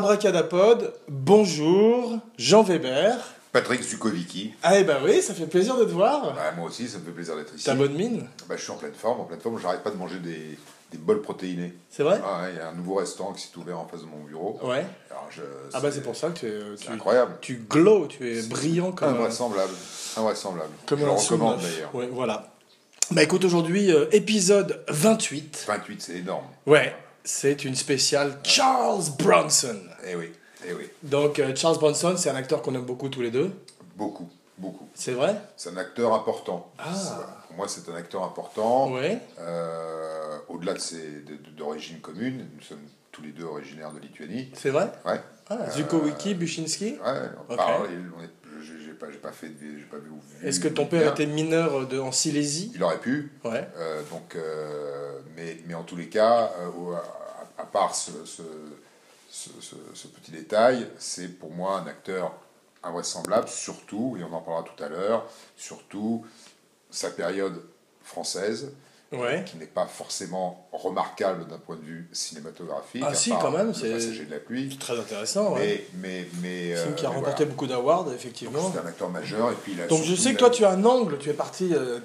Abracadapod, bonjour, Jean Weber. Patrick Zukovicki. Ah eh ben oui, ça fait plaisir de te voir. Bah, moi aussi, ça me fait plaisir d'être ici. T'as bonne mine Bah, je suis en pleine forme, en pleine forme. J'arrête pas de manger des, des bols protéinés. C'est vrai Ah, ouais, il y a un nouveau restaurant qui s'est ouvert en face de mon bureau. Ouais. Alors, je, Ah bah c'est pour ça que tu es, tu, incroyable. tu glows, tu es brillant comme un, Invraisemblable. Invraisemblable. comme je le un recommande sous-neuf. d'ailleurs. Ouais, voilà. Bah écoute, aujourd'hui, euh, épisode 28. 28, c'est énorme. Ouais, c'est une spéciale Charles Bronson. Eh oui, eh oui. Donc euh, Charles Bronson, c'est un acteur qu'on aime beaucoup tous les deux. Beaucoup, beaucoup. C'est vrai? C'est un acteur important. Ah. Pour moi, c'est un acteur important. Ouais. Euh, Au-delà de ses d'origine commune, nous sommes tous les deux originaires de Lituanie. C'est vrai? Ouais. Ah, Zukowicki, Buchinski Ouais, on Ok. parle, on est- je- j'ai pas, j'ai pas fait, de- j'ai pas vu. vu- Est-ce que ton père bien. était mineur de, en Silésie? Il aurait pu, Ouais. euh, donc, euh, mais, mais en tous les cas, euh, à, à part ce, ce, ce- ce- ce petit détail, c'est pour moi un acteur invraisemblable, surtout, et on en parlera tout à l'heure, surtout sa période française, Ouais. qui n'est pas forcément remarquable d'un point de vue cinématographique. Ah si, part quand même, c'est- Passager de la pluie. Très intéressant, ouais. Mais, mais, mais, film euh, qui a mais remporté voilà. beaucoup d'awards, effectivement. C'est un acteur majeur, et puis il a Donc je sais que toi tu as un angle, tu es parti euh,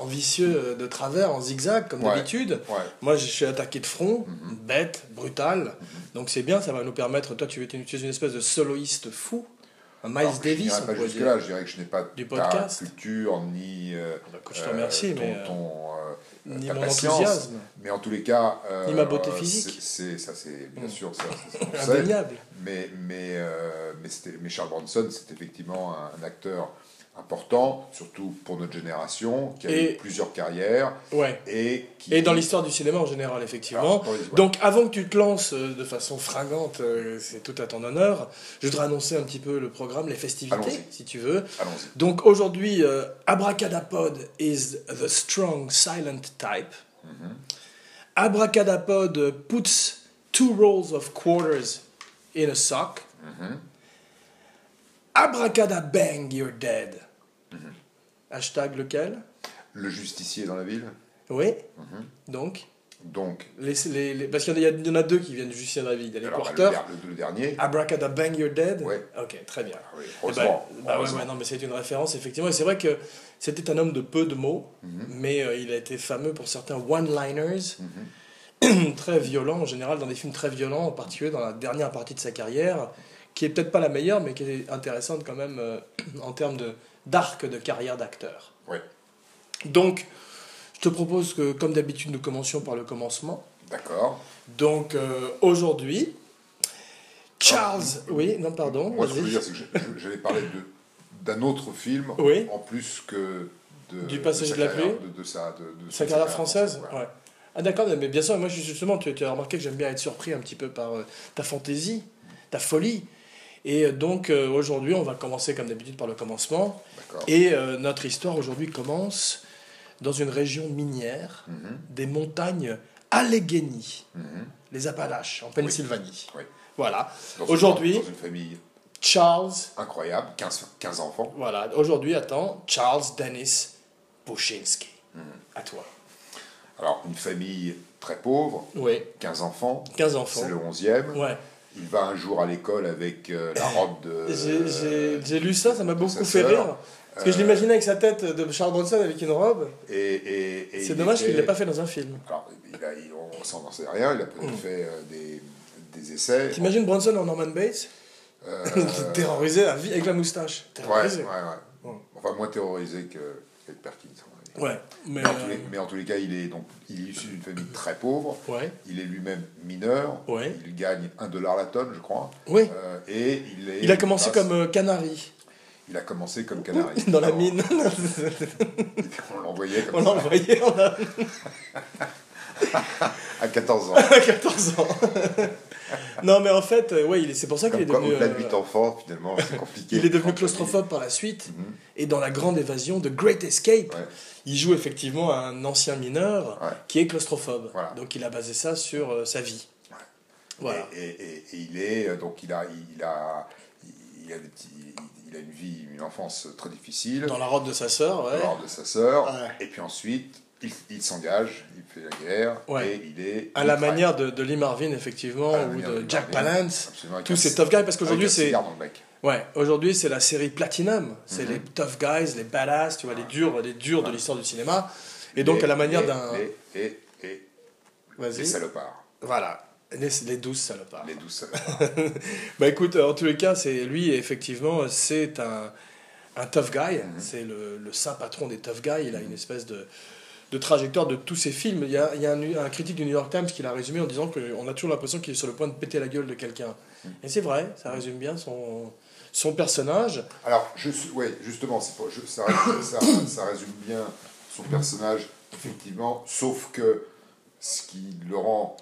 en vicieux euh, de travers, en zigzag comme Ouais. d'habitude. Moi je suis attaqué de front, Mhm. bête, brutal. Donc c'est bien, ça va nous permettre, toi tu es une, espèce de soloiste fou, Miles Alors, je Davis on pas jusque-là, je dirais que je n'ai pas Du ta culture ni euh, Bah, je te remercie, ton, mais euh, ton, euh, ni ta mon patience. enthousiasme. Mais en tous les cas, euh, Ni ma beauté c'est- physique. C'est ça, c'est bien Mm. sûr ça. sait. Indéniable. Mais mais euh, mais, c'était- mais Charles Bronson, c'est effectivement un, un acteur important, surtout pour notre génération, qui a Et- eu plusieurs carrières Ouais. et qui Et dans l'histoire du cinéma en général, effectivement. Les- ouais. Donc avant que tu te lances euh, de façon fringante, euh, c'est tout à ton honneur, je voudrais annoncer un petit peu le programme, les festivités, si tu veux. Donc aujourd'hui, euh, Abracadapod is the strong silent type. Abracadapod puts two rolls of quarters in a sock. Abracadabang, you're dead. Hashtag lequel? Le justicier dans la ville. Oui. Donc, Donc, les, les- les- parce qu'il y, en a- il y en a deux qui viennent du Justicier de la vie. Il y a les alors, le, porteurs. der- le- le dernier. Abracadabang, you're dead. Ouais. Ok, très bien. Ah oui, Eh ben, heureusement, bah ouais, heureusement. ouais, non, mais c'est une référence, effectivement. Et c'est vrai que c'était un homme de peu de mots, Mhm. mais euh, il a été fameux pour certains one-liners, très violents, en général, dans des films très violents, en particulier dans la dernière partie de sa carrière, qui est peut-être pas la meilleure, mais qui est intéressante quand même euh, en termes de- d'arc de carrière d'acteur. Ouais. Donc, je te propose que, comme d'habitude, nous commencions par le commencement. D'accord. Donc, euh, aujourd'hui, Charles. Oui, non, pardon. Moi, ce que je veux dire, c'est que j'allais parler d'un autre film, Oui. en plus que de, Du Passager sa de la pluie de, de sa, de, de Sa carrière française voilà. Ouais. Ah d'accord, mais bien sûr, moi justement, tu, tu as remarqué que j'aime bien être surpris un petit peu par euh, ta fantaisie, ta folie. Et euh, donc euh, aujourd'hui, on va commencer comme d'habitude par le commencement. Et euh, notre histoire aujourd'hui commence dans une région minière Mhm, des montagnes Allegheny, mhm. les Appalaches, en Pennsylvanie. Oui. Voilà. Aujourd'hui- Une, dans une famille Charles, incroyable, 15, 15 enfants. voilà, aujourd'hui, attends, Charles Dennis Bushinsky. Mhm. À toi. Alors, une famille très pauvre, Oui, 15 enfants, 15 enfants. c'est le 11e. Ouais. Il va un jour à l'école avec euh, la robe de. J'ai- lu ça, ça m'a beaucoup fait rire. Parce que je l'imaginais avec sa tête de Charles Bronson avec une robe. Et, et, et C'est dommage était- qu'il ne l'ait pas fait dans un film. Alors, il a, il- on s'en sait rien, il a peut-être Mm. fait euh, des, des essais. T'imagines Bronson en Norman Bates Euh, Terrorisé à vie avec la moustache. Ouais, ouais, Terrorisé. ouais. Enfin, moins terrorisé que qu'avec Perkins. Ouais. Mais, Mais en, tous les, euh, mais en tous les cas, il est, donc, il est issu d'une famille très pauvre. Ouais. Il est lui-même mineur. Ouais. Il gagne 1 dollar la tonne, je crois. Euh, et il est. Il a commencé comme canari Il a commencé comme canari. dans la mine. On l'envoyait comme On ça. l'envoyait en a- À 14 ans. à 14 ans. non, mais en fait, euh, ouais, c'est pour ça qu'il est devenu. au-delà de euh, 8 enfants, finalement, c'est compliqué. Il est devenu claustrophobe par la suite. Mhm. Et dans La Grande Évasion, The Great Escape, Ouais. il joue effectivement un ancien mineur Ouais. qui est claustrophobe. Voilà. Donc il a basé ça sur euh, sa vie. Ouais. Voilà. Et, et- et- et il est euh, donc il a il a il a des petits il a une vie une enfance très difficile Dans la robe de sa sœur, ouais. alors de sa sœur Ouais. et puis ensuite il, il s'engage, il fait la guerre, Ouais. et il est... À il la travaille. manière de, de Lee Marvin, effectivement, la ou de Jack Marvin, Palance. Tous ces tough guys, parce qu'aujourd'hui, c'est. dans. Ouais, aujourd'hui, c'est la série Platinum. C'est Mhm. les tough guys, les badass, tu vois, les durs, les durs de l'histoire du cinéma. Et donc, Et- à la manière d'un. Et, et, et les salopards, Voilà. Les, les douze salopards. les douze salopards. Bah écoute, en tous les cas, c'est lui, effectivement, c'est un, un tough guy. Mhm. C'est le, le saint patron des tough guys. Il a une espèce de, de trajectoire de tous ses films. Il y a, il y a un, un critique du New York Times qui l'a résumé en disant qu'on a toujours l'impression qu'il est sur le point de péter la gueule de quelqu'un. Mhm. Et c'est vrai, ça résume bien son, son personnage. Alors, je suis, ouais, justement, c'est pas- je- ça, résume- ça, ça résume bien son personnage, effectivement, sauf que ce qui le rend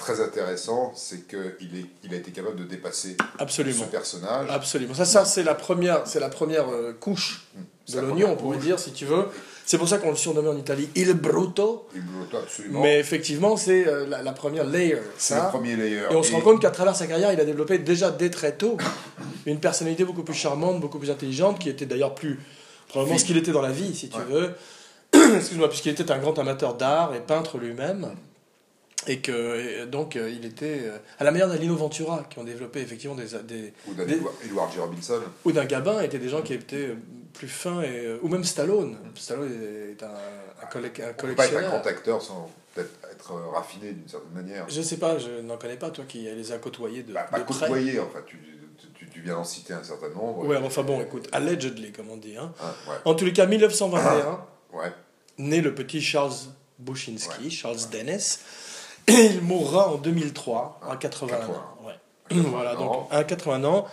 très intéressant, c'est qu'il est, il a été capable de dépasser Absolument. ce personnage. Absolument. Ça, ça c'est la première, c'est la première euh, couche C'est de l'oignon, on pourrait dire, si tu veux. C'est pour ça qu'on le surnommait en Italie Il Bruto. Il bloque absolument. Mais effectivement, c'est euh, la, la première layer. c'est le premier layer. Et on se rend compte qu'à travers sa carrière, il a développé déjà dès très tôt une personnalité beaucoup plus charmante, beaucoup plus intelligente, qui était d'ailleurs plus probablement ce qu'il était dans la vie, si tu Ouais. veux. Excuse-moi, puisqu'il était un grand amateur d'art et peintre lui-même. Et que et donc euh, il était euh, à la manière d'un Lino Ventura qui ont développé effectivement des, des Ou d'un Edward- G. Robinson. ou d'un Gabin étaient des gens qui étaient euh, plus fins et euh, ou même Stallone. Stallone est un, un, collec- un On peut pas être un collectionneur. grand acteur sans peut-être être euh, raffiné d'une certaine manière? Je sais pas, je n'en connais pas toi qui les a côtoyés de, Bah, pas de près. tu, tu, tu viens d'en citer un certain nombre. Ouais, enfin bon, écoute, allegedly, comme on dit. Hein. Hein, ouais, En tous les cas, 1921, ouais. né le petit Charles Bushinsky, Ouais. Charles Dennis, et il mourra en 2003, à 81 80. ans. Ouais. 80 Voilà, donc ans. à 80 ans,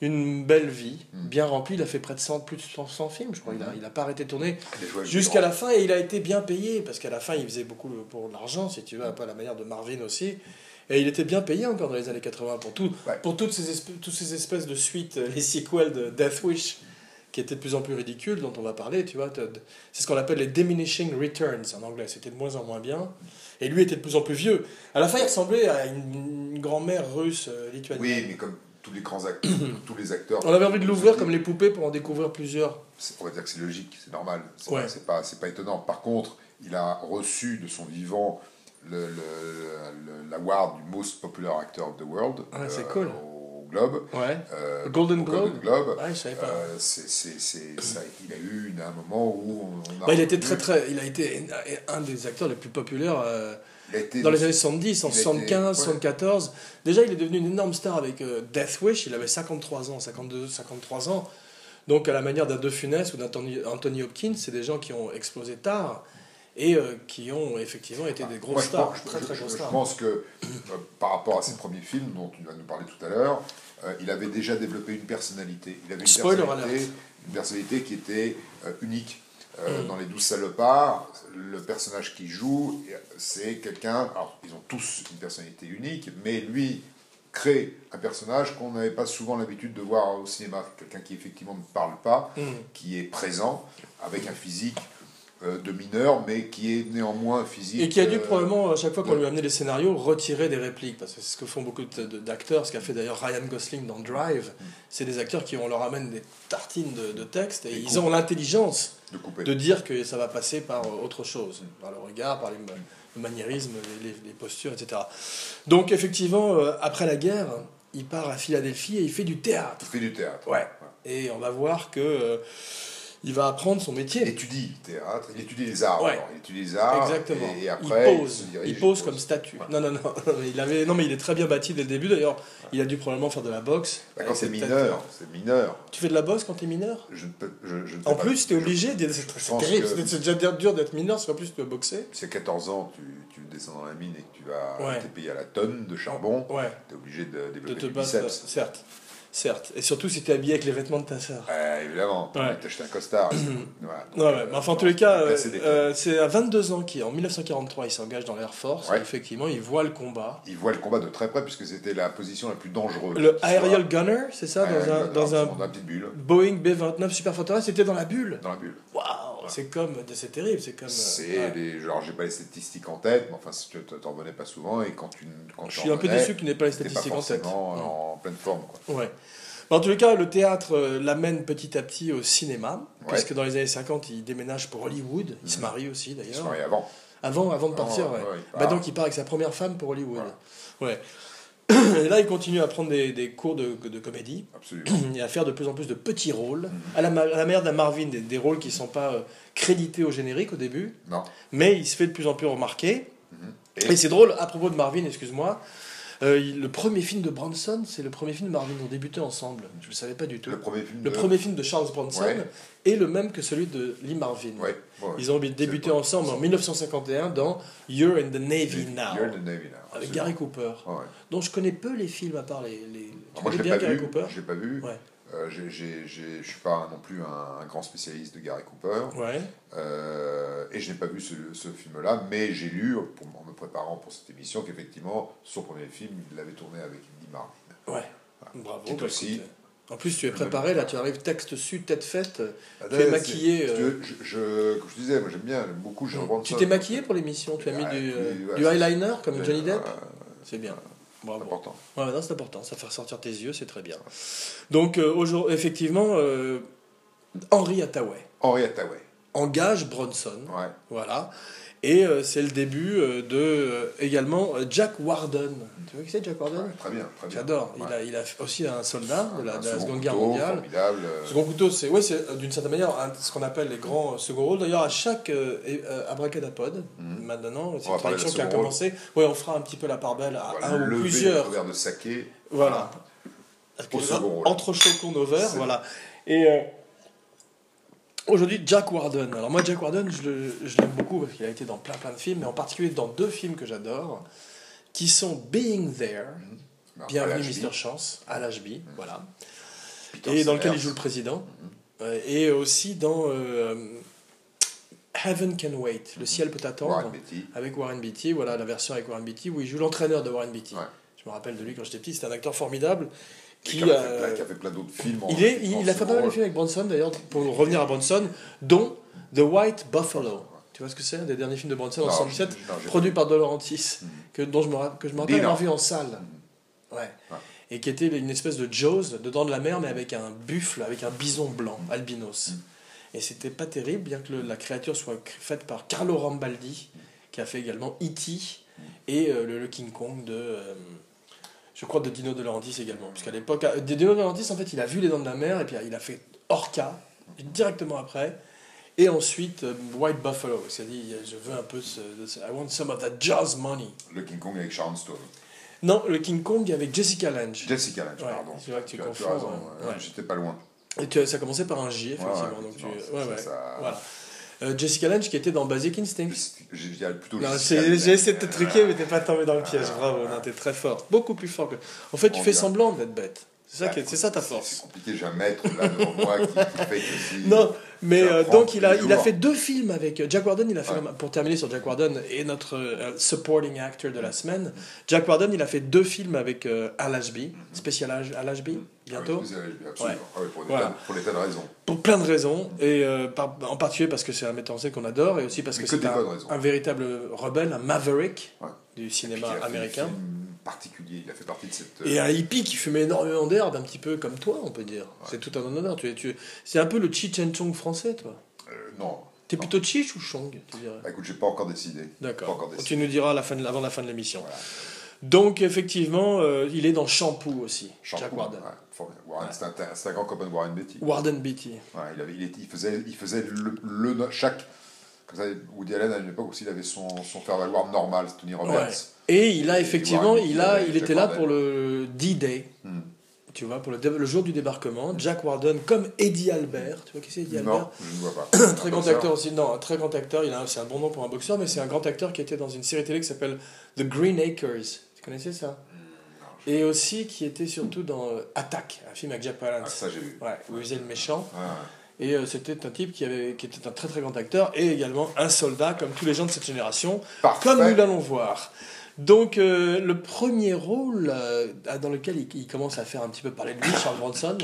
une belle vie, Mm. bien remplie. Il a fait près de 100, plus de 100 films, je crois. Il n'a il a pas arrêté de tourner Il a joué avec jusqu'à la fin et il a été bien payé parce qu'à la fin, il faisait beaucoup pour l'argent, si tu veux, un peu à la manière de Marvin aussi. Et il était bien payé encore dans les années 80 pour, tout, Ouais. pour toutes, ces espèces, toutes ces espèces de suites, euh, les sequels de Death Wish, qui étaient de plus en plus ridicules, dont on va parler, tu vois. C'est ce qu'on appelle les diminishing returns en anglais. C'était de moins en moins bien. Et lui était de plus en plus vieux. À la fin, il ressemblait à une, une grand-mère russe euh, lituanienne. Oui, mais comme tous les grands acteurs, tous les acteurs. On avait envie de l'ouvrir comme les poupées pour en découvrir plusieurs. On va dire que c'est logique, c'est normal. C'est Ouais. pas- pas, étonnant. Par contre, il a reçu de son vivant le, le, le- l'award du Most Popular Actor of the World Ah, c'est cool. Globe. Ouais. euh, Golden Globe Globe. Ouais, je savais pas. Euh, c'est, c'est, c'est- ça- il a eu une- un moment où on a Bah, il a été très très, il a été un des acteurs les plus populaires euh, dans les années 70, en il a été- 75, ouais. 74. Déjà, il est devenu une énorme star avec Death Wish. Il avait 53 ans, 52, 53 ans. Donc, à la manière d'un De Funès ou d'Anthony Anthony Hopkins, c'est des gens qui ont explosé tard et euh, qui ont effectivement été des grosses Moi, je stars, pense, très je- très grosses je stars. pense que euh, par rapport à ses premiers films, dont tu vas nous parler tout à l'heure, euh, il avait déjà développé une personnalité. Il avait une personnalité, alert. une personnalité qui était euh, unique. Euh, Mm. Dans Les Douze Salopards, le personnage qu'il joue, c'est quelqu'un. Alors, ils ont tous une personnalité unique, mais lui crée un personnage qu'on n'avait pas souvent l'habitude de voir au cinéma. Quelqu'un qui effectivement ne parle pas, Mm. qui est présent, avec un physique de mineur, mais qui est néanmoins physique. Et qui a dû euh, probablement, à chaque fois qu'on ouais. lui amenait les scénarios, retirer des répliques. Parce que c'est ce que font beaucoup d'acteurs, ce qu'a fait d'ailleurs Ryan Gosling dans Drive. C'est des acteurs qui, on leur amène des tartines de, de texte et ils ont l'intelligence de de dire que ça va passer par euh, autre chose, par le regard, par les, le maniérisme, les, les- les postures, etc. Donc effectivement, euh, après la guerre, il part à Philadelphie et il fait du théâtre. Il fait du théâtre. Ouais. Et on va voir que euh, il va apprendre son Il métier. étudie le théâtre, il étudie les arts. Ouais. alors, il étudie les arts. Exactement. Et, après, il pose, il pose comme statue. Ouais. Non, non, non, mais il avait, non, mais il est très bien bâti dès le début. D'ailleurs, il a dû probablement faire de la boxe. Bah, quand c'est mineur, c'est mineur. Tu fais de la boxe quand t'es mineur? Je ne peux, je, je En plus, t'es obligé. C'est c'est C'est c'est déjà dur d'être mineur. Si en plus tu dois boxer. Si à 14 ans, tu, tu descends dans la mine et que tu vas t'es payé à la tonne de charbon, Ouais. tu es obligé de De développer te du battre, biceps. certes, certes. Et surtout si t'es habillé avec les vêtements de ta sœur. Euh, évidemment, tu Ouais. as acheté un costard. voilà, donc, Ouais, ouais, euh, mais enfin, en tous les cas, euh, euh, c'est à 22 ans qu'en 1943, il s'engage dans l'Air Force. Ouais. effectivement, il voit le combat. Il voit le combat de très près puisque c'était la position la plus dangereuse. Le Soit- aerial gunner, c'est ça, dans un, gunner, dans un dans une petite bulle, Boeing B-29 Super Fortress, c'était dans la bulle. dans la bulle. Waouh, c'est comme, c'est terrible, c'est comme. euh, C'est ouais. les, genre j'ai pas les statistiques en tête, mais enfin si tu t'en revenais pas souvent et quand tu quand Je tu suis un peu déçu qu'il n'ait pas les statistiques en tête. en pleine forme quoi. Ouais. En tous les cas, le théâtre euh, l'amène petit à petit au cinéma, Ouais. puisque dans les années 50, il déménage pour Hollywood. Il se marie aussi, Il se d'ailleurs. marie avant. Avant, avant de partir, Ah, ouais. ouais, il Bah part. donc, il part avec sa première femme pour Hollywood. Ouais. Et là, il continue à prendre des, des cours de, de comédie Absolument. et à faire de plus en plus de petits rôles, à la, à la manière d'un Marvin, des, des rôles qui ne sont pas euh, crédités au générique au début, Non. mais il se fait de plus en plus remarquer. Et, Et c'est drôle, à propos de Marvin, excuse-moi, euh, il- le premier film de Bronson, c'est le premier film de Marvin, ils ont débuté ensemble. Je ne le savais pas du tout. le premier film Le de... premier film de Charles Bronson Ouais. est le même que celui de Lee Marvin. Ouais, ouais. Ils ont débuté ensemble en 1951 dans You're in the Navy Now, You're in the Navy now. Avec. Gary Cooper, ouais. dont je connais peu les films à part les. les... Tu Alors Moi, je bien pas Gary vu. Cooper? Je l'ai pas vu. Ouais. Euh, je suis pas non plus un, un grand spécialiste de Gary Cooper. Ouais. Euh, et je n'ai pas vu ce, ce film-là, mais j'ai lu, pour- en me préparant pour cette émission, qu'effectivement, son premier film, il l'avait tourné avec Lee Marvin. Ouais. Bravo. Qui est bah, aussi- écoute, En plus, tu es préparé, là, tu arrives texte su, tête faite. Ah, Tu es maquillé, euh, Je, je, comme je disais, moi j'aime bien, j'aime beaucoup. Je Tu t'es maquillé pour l'émission Tu as mis Ouais, du, euh, ouais, du eyeliner comme Johnny Depp C'est bien. Bravo. important. Ouais, non, c'est important, ça fait ressortir tes yeux, c'est très bien. Donc, euh, aujourd'hui, effectivement, euh, Henry Hathaway Henri Hathaway. engage Bronson, Ouais. voilà, et euh, c'est le début euh, de euh, également Jack Warden. Tu vois qui c'est Jack Warden? Ouais, très bien, très bien. J'adore. Ouais. Il, a, il a aussi un soldat de la, Un de la second Seconde Guerre couteau, mondiale. Formidable. Second couteau, c'est ouais, d'une certaine manière un- ce qu'on appelle les grands euh, second rôles. D'ailleurs, à chaque euh, euh, abracadapod, Mhm. maintenant, c'est une tradition qui a commencé. Ouais, on fera un petit peu la part belle à voilà, un ou lever plusieurs. le de saké. Voilà. Au second rôle. Entrechoquons nos verres, voilà. Et aujourd'hui, Jack Warden. Alors moi, Jack Warden, je, l'aime beaucoup parce qu'il a été dans plein plein de films, mais en particulier dans deux films que j'adore, qui sont Being There, Alors, Bienvenue Mr. Chance, à l'HB, voilà, Peter et dans lequel il joue le président, Euh, et aussi dans euh, Heaven Can Wait, Le ciel peut attendre, Warren avec Warren Beatty, voilà la version avec Warren Beatty, où il joue l'entraîneur de Warren Beatty. Ouais. Je me rappelle de lui quand j'étais petit, c'était un acteur formidable. Qui, Qui, a, fait euh, plein, qui a fait plein d'autres films. il, est, il, a fait pas mal de films avec Bronson d'ailleurs, pour revenir à Bronson, dont The White Buffalo. Tu vois ce que c'est Un des derniers films de Bronson en Non, 77, je- non, j'ai produit par De Laurentiis, Mhm. que, dont je me, que je me rappelle avoir vu en salle. Ouais. Ouais. Et qui était une espèce de Jaws, dedans de la mer, mais avec un buffle, avec un bison blanc, albinos. Mhm. Et c'était pas terrible, bien que le- la créature soit faite par Carlo Rambaldi, qui a fait également E.T. et euh, le, le King Kong de. euh, je crois de Dino De Laurentiis également. Parce qu'à l'époque, euh, Dino De Laurentiis, en fait, il a vu Les Dents de la Mer, et puis il a fait Orca, directement après. Et ensuite, euh, White Buffalo. C'est-à-dire, je veux un peu ce, ce- I want some of that jazz money. Le King Kong avec Sharon Stone. Non, le King Kong avec Jessica Lange. Jessica Lange, Ouais, pardon. c'est vrai que tu as- confonds, ouais. ouais, Ouais. J'étais pas loin. Et tu- ça commençait par un J, effectivement. Ouais, ouais, donc tu, effectivement, ça- Voilà. Euh, Jessica Lange qui était dans Basic Instinct. Je dirais plutôt j'ai essayé de te truquer, mais t'es pas tombé dans le piège. Bravo, t'es très fort. Beaucoup plus fort que. En fait, tu fais semblant d'être bête. C'est ça, Bah, c'est ça ta C'est force. compliqué, j'ai un maître là devant moi qui, qui fait que si. Non, mais euh, donc il a, il a fait deux films avec euh, Jack Warden. Il a fait, Ouais. pour terminer sur Jack Warden et notre euh, supporting actor de la semaine, Jack Warden, il a fait deux films avec euh, Al Ashby, spécial Al Ashby, bientôt. Ah oui, absolument. Ouais. Ah oui, pour, des Voilà. tas, pour des tas de raisons. Pour plein de raisons, et par- en particulier parce que c'est un metteur en scène qu'on adore, et aussi parce Mais que que c'est un, véritable rebelle, un maverick Ouais. du cinéma américain. film particulier, il a fait partie de cette. Et un hippie qui fumait énormément d'herbe, un petit peu comme toi, on peut dire. C'est tout un honneur. Tu tu es- c'est un peu le Cheech and Chong français, toi. euh, non. T'es plutôt Cheech ou Chong, tu dirais Bah, écoute, j'ai pas encore décidé. D'accord. Tu nous diras à la fin de- avant la fin de l'émission. Voilà. Donc, effectivement, euh, il est dans Shampoo aussi, Shampoo, Jack Warden. ouais, formidable. Warren, Ouais. c'est un, grand copain de Warren Beatty. Warden Beatty. Ouais, il, avait, il, était- il faisait, il faisait le, le chaque. Comme ça, Woody Allen à une époque aussi, il avait son, son faire-valoir normal, Tony Roberts. Et il a effectivement, il, a, il était là pour le D-Day. Hmm. Tu vois, pour le, jour du débarquement. Jack Warden, comme Eddie Albert. Tu vois qui c'est Eddie Albert Non, je ne vois pas. Un très grand acteur aussi. Non, un très grand acteur. Il c'est un bon nom pour un boxeur, mais c'est un grand acteur qui était dans une série télé qui s'appelle The Green Acres. Tu connaissais ça? Et aussi qui était surtout dans euh, Attack, un film avec Jack Palance. Ah, ça, j'ai vu. Ouais, où il faisait le méchant. Ouais. Et euh, c'était un type qui, avait, qui était un très très grand acteur et également un soldat, comme tous les gens de cette génération, Parfait. comme nous l'allons voir. Donc, euh, le premier rôle euh, dans lequel il, commence à faire un petit peu parler de lui, Charles Bronson,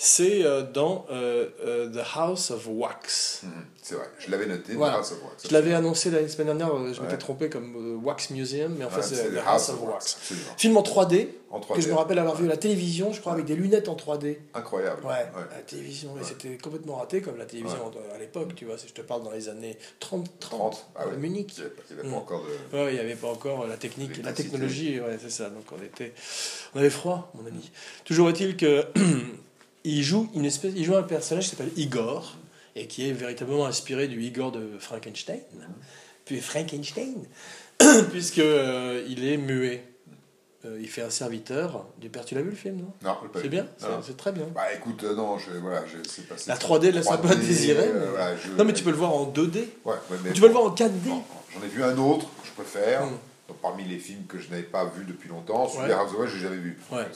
c'est euh, dans euh, euh, The House of Wax. Mhm, C'est vrai, je l'avais noté. Voilà. grâce à moi. Ça, Je l'avais annoncé la semaine dernière, je m'étais trompé comme Wax Museum, mais en fait c'est The House of Wax. Film en 3D, En que 3D. je me rappelle avoir vu à la télévision, je crois, avec des lunettes en 3D. Incroyable. Ouais, à la télévision, Ouais. c'était complètement raté comme la télévision à l'époque, tu vois, si je te parle dans les années 30, 30, 30. Ah à. Munich. Il n'y avait, pas- Mm. pas encore de. Ouais, il n'y avait pas encore la technique, la technologie, ouais, c'est ça. Donc on était, on avait froid, mon ami. Toujours est-il que il joue une espèce, il joue un personnage qui s'appelle Igor et qui est véritablement inspiré du Igor de Frankenstein, puis Frankenstein, puisque euh, il est muet. Euh, il fait un serviteur du père. Tu l'as vu le film, non? Non, je pas C'est bien, c'est- très bien. Bah écoute, euh, non, je, voilà, je sais pas. La 3D laisse à désirer, mais- voilà, je- Non, mais tu peux le voir en 2D. Ouais, ouais, mais Tu peux le voir en 4D. Non, J'en ai vu un autre que je préfère. Mm. Donc, parmi les films que je n'avais pas vus depuis longtemps, celui Ouais. de House of Wax, je l'ai jamais vu. Ouais.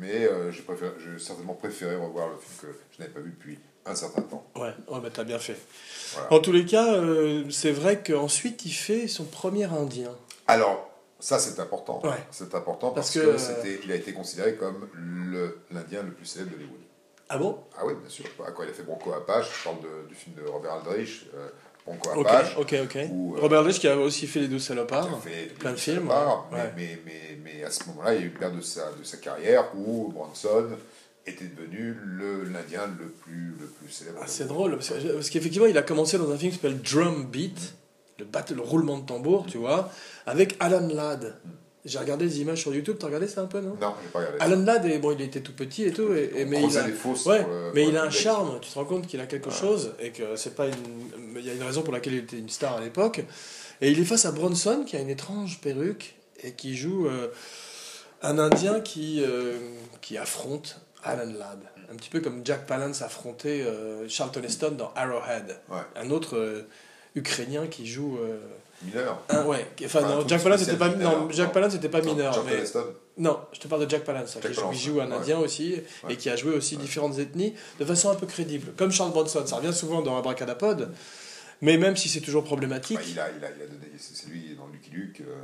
Mais euh, j'ai préféré- j'ai certainement préféré revoir le film que je n'avais pas vu depuis un certain temps. Ouais, oh, bah, t'as bien fait. Voilà. En tous les cas, euh, c'est vrai qu'ensuite il fait son premier indien. Alors, ça c'est important. Ouais. C'est important parce, Parce que, que, euh, c'était, il a été considéré comme le, l'Indien le plus célèbre d'Hollywood. Ah bon? Ah oui, bien sûr. À quoi il a fait Bronco Apache, je parle de- du film de Robert Aldrich, euh, Ok, ok. Ou, euh, Robert Rich qui a aussi fait les deux qui salopards. a fait plein de films, ouais. Mais, mais, mais, mais à ce moment-là, il y a eu une période de sa, de sa carrière où Bronson était devenu le, l'Indien le plus, le plus célèbre. Ah, c'est drôle, parce que- parce qu'effectivement, il a commencé dans un film qui s'appelle Drum Beat, le, battle, le roulement de tambour, tu vois, avec Alan Ladd. J'ai regardé des images sur YouTube, t'as regardé ça un peu, non? Non, j'ai pas regardé. Alan Ladd, est- bon, il était tout petit et tout, et, et- mais, il a, les fosses ouais, pour le- mais pour il le a un charme, tu te rends compte qu'il a quelque Ouais. chose, et que c'est pas une. Il y a une raison pour laquelle il était une star à l'époque. Et il est face à Bronson, qui a une étrange perruque, et qui joue euh, un Indien qui, euh, qui affronte Alan Ladd. Un petit peu comme Jack Palance affrontait euh, Charlton Heston dans Arrowhead. Ouais. Un autre euh, Ukrainien qui joue. Mineur. un, ouais, enfin, non, Jack Palance n'était pas, mineur, non, Jack. Palance n'était pas Non, mineur. Mais- non, je te parle de Jack Palance, Jack qui, joue- Palance, joue un ouais. Indien aussi, et qui a joué aussi Ouais. différentes ethnies de façon un peu crédible. Comme Charles Bronson, ça revient souvent dans Abracadapod, mais même si c'est toujours problématique, Bah, il, a, il, a, il a donné. C'est lui dans Lucky Luke. Euh,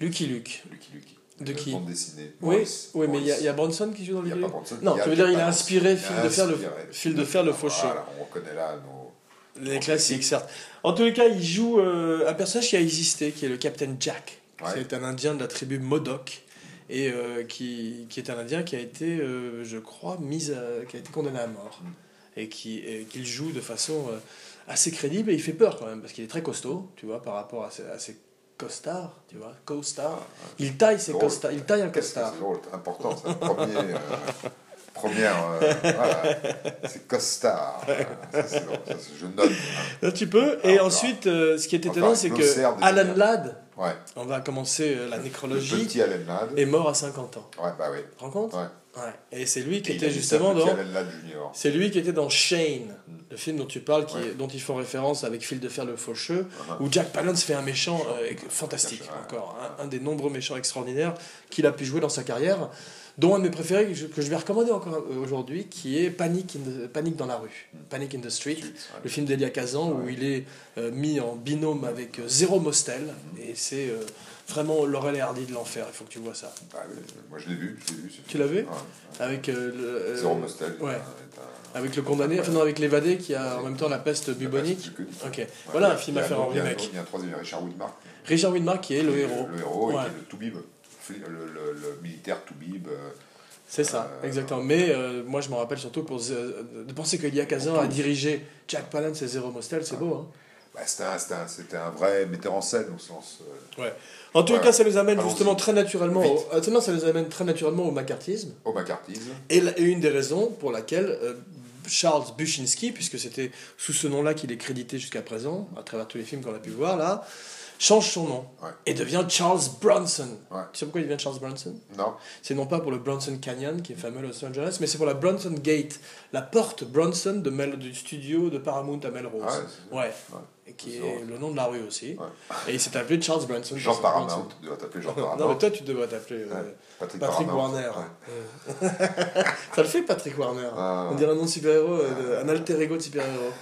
Lucky Luke. Lucky Luke. De qui bande dessinée. Oui, Maurice. oui mais il y, a- y Bronson qui joue dans Luke Bronson, Non, tu veux dire, il a inspiré Il Fil a de fer le. Fil de fer le fauché. Voilà, on reconnaît là. Les classiques, certes. En tous les cas, il joue euh, un personnage qui a existé, qui est le Captain Jack. Ouais. C'est un Indien de la tribu Modoc. Et euh, qui, qui est un Indien qui a été, euh, je crois, mis à- qui a été condamné à mort. Mm. Et qui et qu'il joue de façon assez crédible. Et il fait peur quand même, parce qu'il est très costaud, tu vois, par rapport à ses, à ses costards, tu vois, co-stars. Il taille ses Drôle. costards, il taille un costard. C'est important, c'est le premier. Première. euh, voilà, c'est Costard. Ça, c'est drôle, ça, c'est- je note. hein. Là, tu peux. Et Alors, ensuite, euh, ce qui est étonnant, c'est que Alan. Ladd, Ouais. on va commencer euh, la Le nécrologie, petit Alan Ladd. est mort à 50 ans. Ouais, bah oui. Tu te rends compte? Ouais. Ouais. Et c'est lui qui Et était justement dans. C'est lui qui était dans Shane, le film dont tu parles, qui Ouais. est- dont ils font référence avec Fil de fer le faucheux, Uh-huh. où Jack Palance fait un méchant euh, fantastique, Ouais. encore, un, un des nombreux méchants extraordinaires qu'il a pu jouer dans sa carrière, dont un de mes préférés que je, que je vais recommander encore euh, aujourd'hui, qui est Panic, in the- Panic dans la rue, Panic in the Street, Ouais. le film d'Elia Kazan, où il est euh, mis en binôme avec euh, Zéro Mostel, et c'est euh, vraiment Laurel et Hardy de l'enfer, il faut que tu vois ça. Ah oui, moi je l'ai vu. je l'ai vu Tu l'as vu Ouais. Avec euh, le, euh, Zéro Mostel. ouais. un- Avec le condamné, enfin non, avec l'évadé qui a en même temps la peste bubonique. La peste Ok, Ouais, voilà un film à faire en autre- il y a un remake. Il y a un troisième, Richard Widmark. Richard Widmark qui est le héros. Le héros, et Ouais. qui est le Toubib. Le, le, le militaire Toubib. euh, C'est ça, Euh, exactement. Mais euh, moi je me rappelle surtout pour, euh, de penser que Lia Kazan a dirigé Jack Palance et Zéro Mostel, c'est beau. Hein bah, C'était un, un- vrai metteur en scène au sens. euh, ouais. En tout cas, ça nous amène justement très naturellement, au, non, ça nous amène très naturellement au macartisme. au macartisme. Et, la- et une des raisons pour laquelle euh, Charles Bushinsky, puisque c'était sous ce nom-là qu'il est crédité jusqu'à présent, à travers tous les films qu'on a pu voir là, change son nom Ouais. et devient Charles Bronson. Ouais. Tu sais pourquoi il devient Charles Bronson? Non C'est non pas pour le Bronson Canyon, qui est fameux à Los Angeles, mais c'est pour la Bronson Gate, la porte Bronson de Mel- du studio de Paramount à Melrose. Ah ouais, qui est le nom de la rue aussi. Ouais. Et il s'est appelé Charles Bronson. Jean. Paramount. Tu dois t'appeler Jean Paramount. Non, mais toi, tu devrais t'appeler euh, Ouais. Patrick. Warner. Ouais. Ça le fait, Patrick Warner. Ah. On dirait un nom de super-héros, euh, un alter ego de super-héros.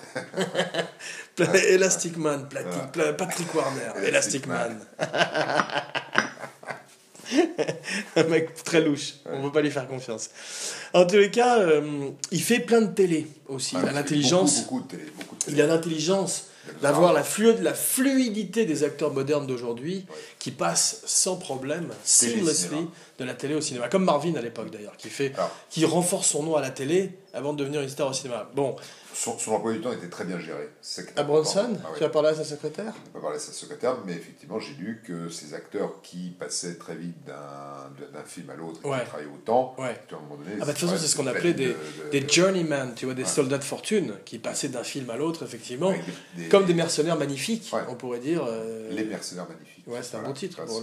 Elastic Man, Ah. Patrick Warner, Elastic Man. un mec très louche. On ne peut pas lui faire confiance. En tous les cas, euh, il fait plein de télé aussi. Ouais, il a l'intelligence. Beaucoup, beaucoup. Beaucoup de télé. Il a l'intelligence d'avoir la, flu- la fluidité des acteurs modernes d'aujourd'hui qui passent sans problème, seamlessly. De la télé au cinéma. Comme Marvin à l'époque d'ailleurs, qui, fait, Alors. qui renforce son nom à la télé avant de devenir une star au cinéma. Bon, Son, son emploi du temps était très bien géré. À Bronson. Ah ouais. tu as parlé à sa secrétaire? On peut parler à sa secrétaire, mais effectivement, j'ai lu que ces acteurs qui passaient très vite d'un film à l'autre et Ouais. qui travaillaient autant, Ouais. à un moment donné. Ah bah, de toute façon, c'est ce qu'on appelait des, de- de- des de- journeymen, tu vois, des soldats de fortune, qui passaient d'un film à l'autre, effectivement, des- comme des mercenaires magnifiques, on pourrait dire. euh, Les mercenaires magnifiques. Ouais, c'est un Voilà. bon titre Ah, pour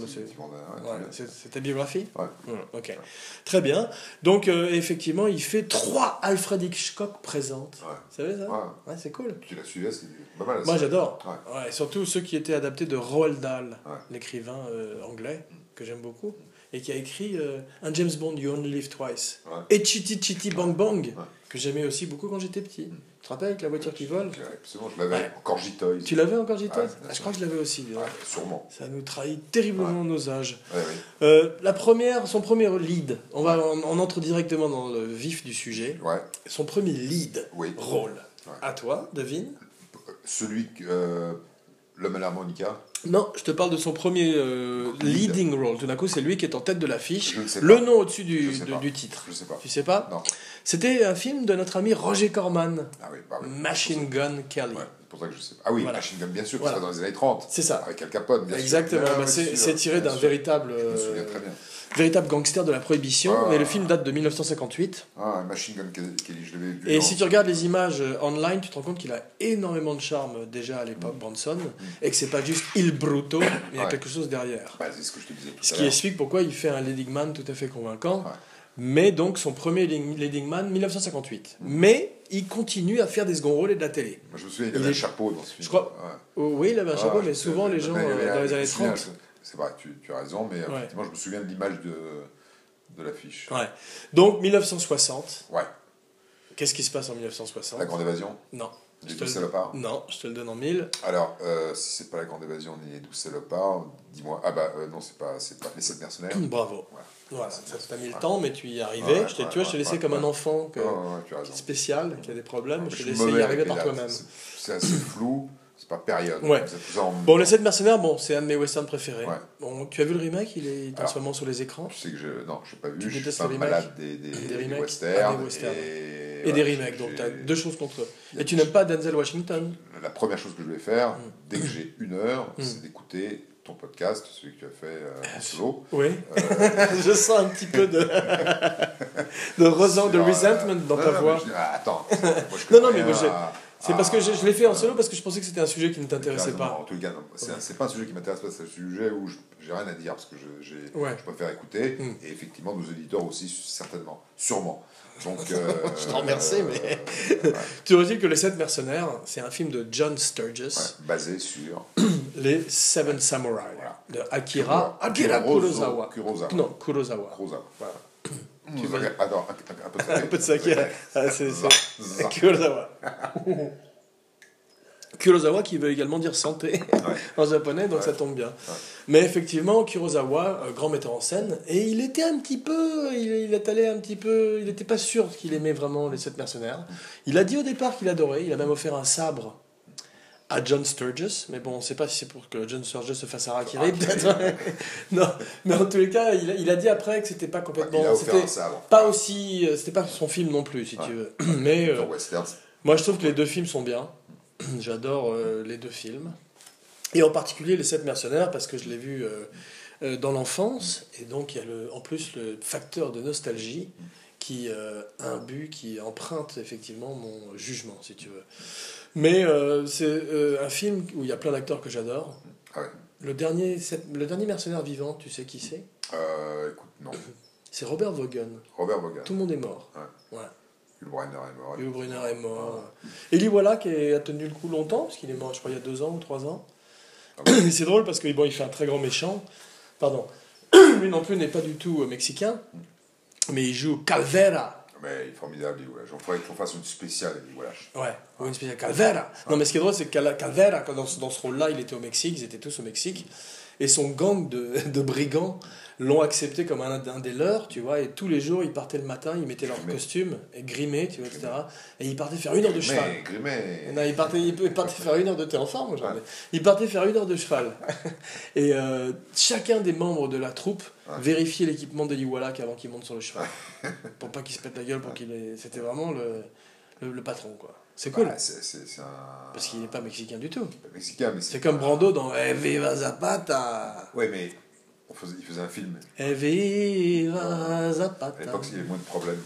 c'est ta biographie Ouais. Ouais, Ok. Très bien. Donc, euh, effectivement, il fait trois Alfred Hitchcock présentes. Ouais. Vous savez ça Ouais. Ouais, c'est cool. Tu l'as suivi, c'est pas mal. Moi, j'adore. Ouais. Surtout ceux qui étaient adaptés de Roald Dahl, l'écrivain euh, anglais, que j'aime beaucoup, et qui a écrit euh, un James Bond, You Only Live Twice. Ouais. Et Chitty Chitty Bang Bang, Ouais. que j'aimais aussi beaucoup quand j'étais petit. Tu te rappelles avec la voiture qui vole? Absolument, je l'avais encore J-Toys. Tu l'avais encore, J-Toys Ah, Je crois que je l'avais aussi. Sûrement. Ça nous trahit terriblement nos âges. Euh, la première, son premier lead, on, va, on, on entre directement dans le vif du sujet. Son premier lead, oui. rôle. À toi, devine Celui que. euh, L'homme à l'harmonica. Non, je te parle de son premier euh, Lead. leading role. Tout d'un coup, c'est lui qui est en tête de l'affiche. Le nom au-dessus du, de- du titre. Je sais pas. Tu sais pas Non. C'était un film de notre ami Roger Corman, Ah oui, bah oui. Machine Gun Kelly. Ouais, c'est pour ça que je sais pas. Ah oui, Voilà. Machine Gun, bien sûr, Voilà. c'est dans les années 30. C'est ça. Avec Al Capone, bien Exactement, sûr. bah, Ah, c'est bien c'est tiré d'un véritable, Je me euh, souviens très bien. Véritable gangster de la prohibition. Ah. Mais le film date de 1958. Ah, Machine Gun Kelly, je l'avais vu. Et si tu regardes les images euh, online, tu te rends compte qu'il a énormément de charme déjà à l'époque, Bronson, et que c'est pas juste il bruto, mais il y a Ouais. quelque chose derrière. Bah, c'est ce que je te disais tout Ce à qui explique pourquoi il fait un leading man tout à fait convaincant. Ouais. Mais donc son premier leading man 1958. Mm. Mais il continue à faire des second rôles et de la télé. Moi, je me souviens, il Il avait est- un chapeau dans ce film. Je crois- Ouais. Oh, oui, il avait un chapeau, mais souvent les gens euh, dans les années souviens, 30. C'est vrai, tu, tu as raison, mais euh, Ouais. effectivement, je me souviens de l'image de, de l'affiche. Ouais. Donc 1960. Ouais. Qu'est-ce qui se passe en 1960 La Grande Évasion, Non. les douze salopards? Non, je te le donne en mille. Alors, euh, si c'est pas la Grande Évasion ni les douze salopards, dis-moi. Ah bah euh, non, c'est pas, c'est pas les sept mercenaires. Bravo. Voilà. Voilà, ça t'a mis le temps, mais tu y arrivais. Ouais, je ouais, tu vois, je t'ai laissé comme un enfant que, spécial, qui a des problèmes. Je t'ai laissé y arriver par toi-même. C'est assez flou, c'est pas période. Ouais. En- Bon, Les 7 mercenaires, bon, c'est un de mes westerns préférés. Ouais. Bon, tu as vu le remake? Il est en ce moment sur les écrans. Tu sais que je. Non, je n'ai pas vu. Tu je suis détestes pas les malade des, des, Des des remakes? westerns. Ah, des westerns. Et, Et des remakes, donc tu as deux choses contre eux. Et tu n'aimes pas Denzel Washington? La première chose que je vais faire, Mm. dès que j'ai une heure, Mm. c'est d'écouter ton podcast, celui que tu as fait euh, en solo. Oui. Euh, je sens un petit peu de, de, de euh, resentment dans non, ta non, voix. je ah, attends, moi, je Non, non, mais moi, à- C'est parce que je, je l'ai fait en solo parce que je pensais que c'était un sujet qui ne t'intéressait Non, pas. En tout cas, c'est c'est pas un sujet qui m'intéresse pas, c'est un sujet où je- j'ai rien à dire parce que je, Ouais. préfère écouter Mm. et effectivement nos éditeurs aussi certainement, sûrement. Donc, euh, Je t'en remercie, mais- euh, ouais, Tu aurais dit que Les 7 mercenaires, c'est un film de John Sturges, ouais, basé sur Les Seven Samurai, Voilà. de Akira, Akira Kurosawa. Kurosawa. Non, Kurosawa. Kurosawa. Voilà. Tu veux- Attends, un, peu de Un peu de saké. Ah, c'est-. Kurosawa. Kurosawa qui veut également dire santé en japonais, donc Ouais. ça tombe bien. Mais effectivement, Kurosawa, euh, grand metteur en scène, et il était un petit peu, il, il est allé un petit peu, il n'était pas sûr qu'il aimait vraiment les sept mercenaires. Il a dit au départ qu'il adorait, il a même offert un sabre à John Sturges, mais bon, on ne sait pas si c'est pour que John Sturges se fasse harakiri, peut-être. non, mais en tous les cas, il a, il a dit après que c'était pas complètement, a offert c'était un pas aussi, euh, c'était pas son film non plus, si Ouais. tu veux. Mais euh, moi, je trouve que les deux films sont bien. J'adore euh, les deux films. Et en particulier Les Sept Mercenaires, parce que je l'ai vu euh, dans l'enfance. Et donc, il y a le, en plus le facteur de nostalgie qui euh, imbue, qui emprunte effectivement mon jugement, si tu veux. Mais euh, c'est euh, un film où il y a plein d'acteurs que j'adore. Ah ouais. Le dernier, le dernier mercenaire vivant, tu sais qui c'est? Euh, écoute, non. C'est Robert Vaughan. Robert Vaughan. Tout le monde est mort. Ouais. Voilà. Yul Brynner est mort. Léo Brunner est mort. Eli voilà qui a tenu le coup longtemps, parce qu'il est mort, je crois, il y a deux ans ou trois ans. Ah c'est drôle parce que bon, il fait un très grand méchant. Pardon. Lui non plus n'est pas du tout mexicain, mais il joue Calvera. Mais il est formidable, il. J'en ferais qu'on fasse une spéciale, il. Ouais. Ou une spéciale Calvera. Non, mais ce qui est drôle, c'est que Cal- Calvera, dans, ce- dans ce rôle-là, il était au Mexique, ils étaient tous au Mexique. Et son gang de, de brigands l'ont accepté comme un, un des leurs, tu vois. Et tous les jours, ils partaient le matin, ils mettaient leur costume, et grimés, tu vois, etc. Et ils partaient faire une heure de cheval. Grimé. Non, il partait, il partait faire une heure de thé en forme aujourd'hui. Ouais. Il partait faire une heure de cheval. Et euh, chacun des membres de la troupe Ouais. vérifiait l'équipement de Iwalak avant qu'il monte sur le cheval. pour pas qu'il se pète la gueule, pour qu'il ait... C'était vraiment le, le, le patron, quoi. C'est cool. Bah, un. Parce qu'il n'est pas mexicain du tout. mexicain, mais C'est comme Brando dans Eh Viva Zapata. Ouais, mais on faisait, il faisait un film. Eh Viva À Zapata. l'époque, il y avait moins de problèmes.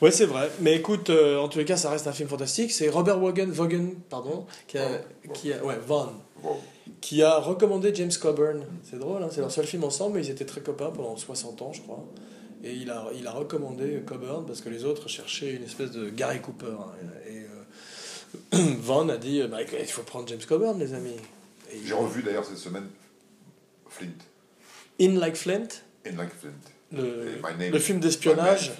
Ouais, c'est vrai. Mais écoute, euh, en tous les cas, ça reste un film fantastique. C'est Robert Vaughan, Vaughan pardon, qui a, Vaughan. qui a, ouais, Vaughn, Bon, qui a recommandé James Coburn. C'est drôle, hein, c'est leur seul film ensemble, mais ils étaient très copains pendant 60 ans, je crois. Et il a, il a recommandé Coburn parce que les autres cherchaient une espèce de Gary Cooper. hein. Et euh, Vaughn a dit bah, il faut prendre James Coburn, les amis. J'ai revu d'ailleurs cette semaine Flint. In Like Flint, In Like Flint. le, Name film d'espionnage,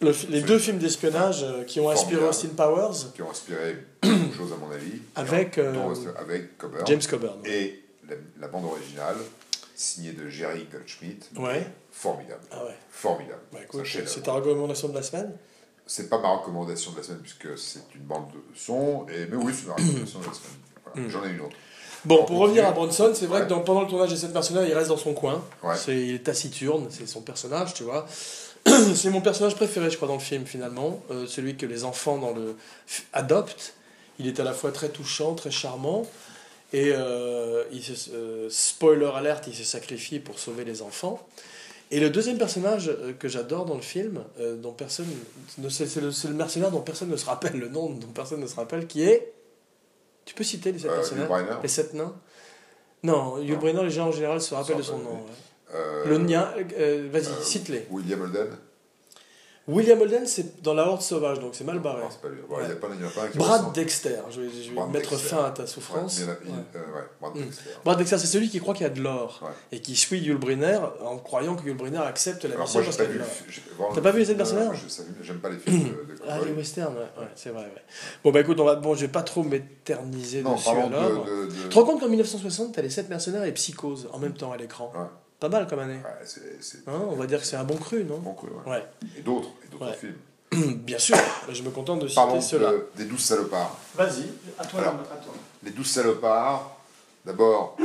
le les deux films d'espionnage euh, qui ont inspiré. Austin Powers qui ont inspiré beaucoup de choses à mon avis. Avec, euh, avec Coburn. James Coburn. Et la, la bande originale, signée de Jerry Goldschmidt. Ouais. Formidable. Ah ouais. Formidable. Bah C'est ta recommandation de la semaine C'est pas ma recommandation de la semaine puisque c'est une bande de son, et, mais oui, c'est ma recommandation de la semaine. Voilà, Mm. J'en ai une autre. Bon, On pour revenir à. Bronson, c'est vrai Ouais. que dans- pendant le tournage des scènes personnelles, il reste dans son coin. Ouais. C'est, il est taciturne, c'est son personnage, tu vois. c'est mon personnage préféré, je crois, dans le film, finalement. Euh, celui que les enfants dans le adoptent. Il est à la fois très touchant, très charmant. Et euh, il se, euh, spoiler alerte, il se sacrifie pour sauver les enfants. Et le deuxième personnage que j'adore dans le film, dont personne c'est le, c'est le mercenaire dont personne ne se rappelle le nom, dont personne ne se rappelle, qui est. Tu peux citer les sept Euh, personnages. Les sept nains Non, Yul. Brynner, les gens en général se rappellent de son nom. Euh, Le nia, euh, vas-y, cite-les. William Holden. William Holden, c'est dans La Horde Sauvage, donc c'est mal barré. Non, c'est pas lui. Bon, Il y a pas, il y en a pas un qui Brad ressemble. Dexter, je vais, je vais Brad mettre Dexter. fin à ta Ouais, souffrance. il euh, ouais, Brad Mm. Dexter. Brad Dexter, c'est celui qui croit qu'il y a de l'or Ouais. et qui suit Yul Brynner en croyant que Yul Brynner accepte la Alors mission moi, parce pas vu. T'as pas vu les scènes euh, mercenaires je sais- J'aime pas les films de, de Ah, les westerns, ouais, ouais, c'est vrai. Ouais. Bon, bah écoute, on va, bon, je vais pas trop m'éterniser dessus Tu te rends compte qu'en 1960, t'as les 7 mercenaires et Psychose en même temps à l'écran Ouais. Pas mal comme année. Ouais, Hein, on va dire que c'est un bon cru, non? Bon coup, ouais. Ouais. Et d'autres, et d'autres Ouais. films. Bien sûr, je me contente de citer Parlons cela. de- des douze salopards. Vas-y, à toi, Alors. à toi. Les douze salopards, d'abord,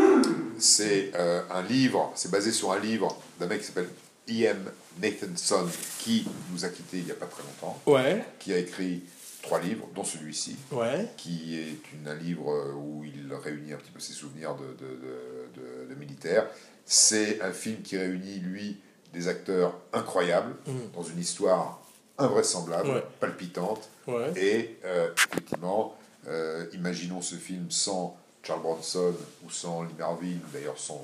c'est euh, un livre, c'est basé sur un livre d'un mec qui s'appelle E.M. Nathanson, qui nous a quittés il n'y a pas très longtemps, Ouais, qui a écrit trois livres, dont celui-ci, ouais, qui est une- un livre où il réunit un petit peu ses souvenirs de, de, de, de- de militaire. C'est un film qui réunit, lui, des acteurs incroyables, Mm. dans une histoire invraisemblable, Ouais. palpitante, ouais. et euh, effectivement, euh, imaginons ce film sans Charles Bronson ou sans Marvin, d'ailleurs sans...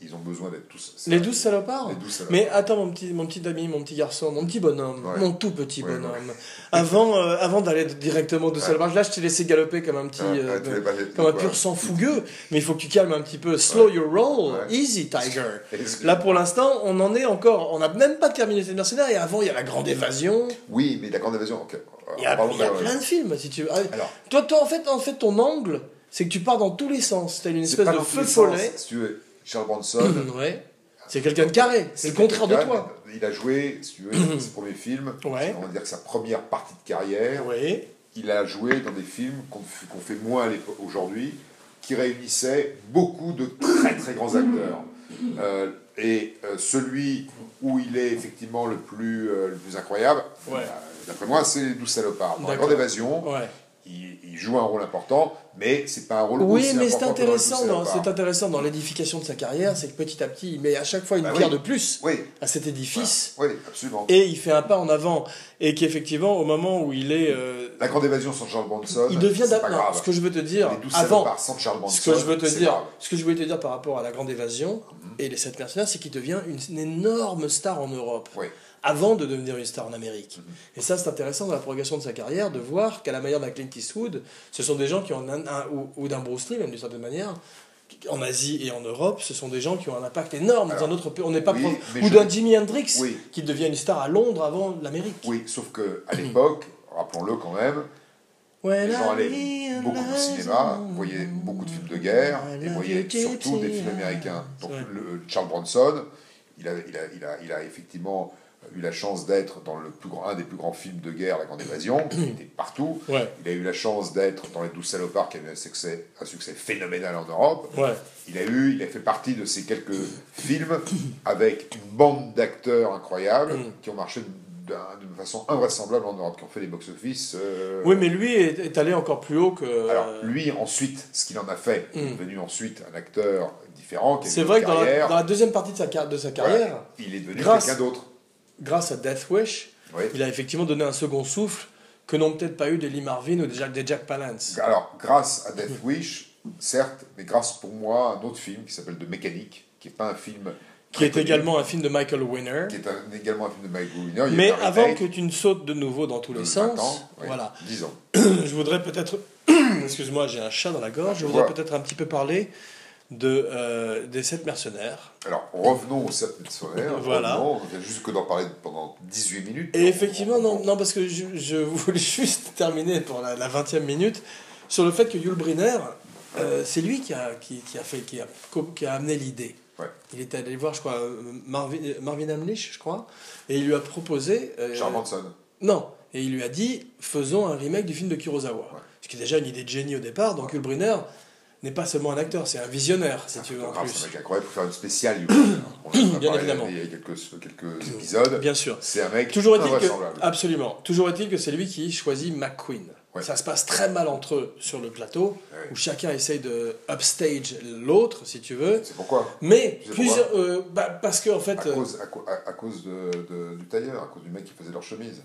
Ils ont besoin d'être tous... Les douze salopards les douze salopards. Mais attends, mon petit, mon petit ami, mon petit garçon, mon petit bonhomme, Ouais. mon tout petit Ouais, bonhomme. Avant, euh, avant d'aller directement de salopards, là, je t'ai laissé galoper comme un petit. Euh, les comme un pur sang fougueux. Mais il faut que tu calmes un petit peu. Slow your roll. Easy, Tiger. Là, pour l'instant, on en est encore. On n'a même pas terminé cette mercenaires. Et avant, il y a la grande évasion. Oui, mais la grande évasion... ok. Il y a, Parlons il y a de- plein de films, si tu veux. Alors, Toi, toi, en fait, en fait, ton angle, c'est que tu pars dans tous les sens. T'as une c'est espèce de feu follet. Si tu veux, Charles Bronson... ouais. C'est quelqu'un de carré. C'est le contraire de toi. Il a joué, si tu veux, ses premiers films, Ouais. on va dire que sa première partie de carrière, il a joué dans des films qu'on fait moins aujourd'hui, qui réunissaient beaucoup de très très grands acteurs. Euh, et euh, celui où il est effectivement le plus, euh, le plus incroyable, Ouais. d'après moi, c'est les douze salopards. Dans la grande évasion. Il, il joue un rôle important, mais c'est pas un rôle Oui, mais c'est intéressant, c'est intéressant dans l'édification de sa carrière, c'est que petit à petit, il met à chaque fois une Bah pierre oui. de plus Oui, à cet édifice, oui, absolument. et il fait un pas en avant, et qu'effectivement, au moment où il est, euh, La grande évasion sans Charles Bronson, il devient, c'est d'a- pas non, grave. ce que je veux te dire, avant, sans Charles Bronson, ce que je veux te dire, grave. ce que je voulais te dire par rapport à la grande évasion et les sept mercenaires, c'est qu'il devient une, une énorme star en Europe. Oui. Avant de devenir une star en Amérique. Et ça, c'est intéressant dans la progression de sa carrière de voir qu'à la manière d'un Clint Eastwood, ce sont des gens qui ont un, un- ou, ou d'un Bruce Lee, même d'une certaine manière, en Asie et en Europe, ce sont des gens qui ont un impact énorme dans un autre pays. On n'est pas oui, ou je- d'un Jimi Hendrix Oui. qui devient une star à Londres avant l'Amérique. Oui, sauf que à l'époque, rappelons-le quand même, les gens allaient beaucoup au cinéma, voyaient beaucoup de films de guerre, et voyaient surtout des films américains. Donc le, Charles Bronson, il a, il, a, il, a, il a effectivement eu la chance d'être dans le plus grand, un des plus grands films de guerre, La Grande Évasion, qui était partout. Ouais. Il a eu la chance d'être dans Les Douze Salopards, qui a eu un succès, un succès phénoménal en Europe. Ouais. Il a eu, il a fait partie de ces quelques films avec une bande d'acteurs incroyables Mm. qui ont marché d'un- d'une façon invraisemblable en Europe, qui ont fait des box-office. euh, Oui, mais lui est, est allé encore plus haut que. Alors, lui, ensuite, ce qu'il en a fait, il est Mm. devenu ensuite un acteur différent. c'est vrai que dans la, carrière. dans la deuxième partie de sa, de sa carrière, il est devenu quelqu'un d'autre. Grâce à Death Wish, Oui. il a effectivement donné un second souffle que n'ont peut-être pas eu des Lee Marvin ou des Jack, des Jack Palance. Alors, grâce à Death. Wish, certes, mais grâce pour moi à un autre film qui s'appelle De Mécanique, qui n'est pas un film. Qui est connu, également un film de Michael Winner. Qui est un- également un film de Mike Winner. Il Mais avant que tu ne sautes de nouveau dans tous les 20 sens, ans, oui, voilà, 10 ans. je voudrais peut-être, excuse-moi, j'ai un chat dans la gorge, je voudrais peut-être un petit peu parler de, euh, des sept mercenaires. Alors, revenons au 7 mercenaires. Voilà. Revenons, on vient juste que d'en parler pendant 18 minutes. Et effectivement, non, non parce que je, je voulais juste terminer pour la, la 20e minute sur le fait que Yul Brynner, euh, c'est lui qui a, qui, qui a fait, qui a, qui a amené l'idée. Ouais. Il était allé voir, je crois, euh, Marvin, Marvin je crois, et il lui a proposé. euh, Charles Manson. Non, et il lui a dit faisons un remake du film de Kurosawa. Ce qui est déjà une idée de génie au départ. Donc Yul Brynner n'est pas seulement un acteur, c'est un visionnaire, si tu veux, en photographe, C'est un mec incroyable pour faire une spéciale. On a Bien évidemment. Il y a quelques, quelques épisodes. Bien sûr. C'est un mec Toujours est-il que, absolument. Toujours est-il que c'est lui qui choisit McQueen. Ouais. Ça se passe très mal entre eux sur le plateau, Ouais. où chacun essaye de upstage l'autre, si tu veux. C'est pourquoi? Mais Tu sais plusieurs, euh, bah, parce que en fait, à euh, cause, à, co- à- à cause de, de- du tailleur, à cause du mec qui faisait leur chemise.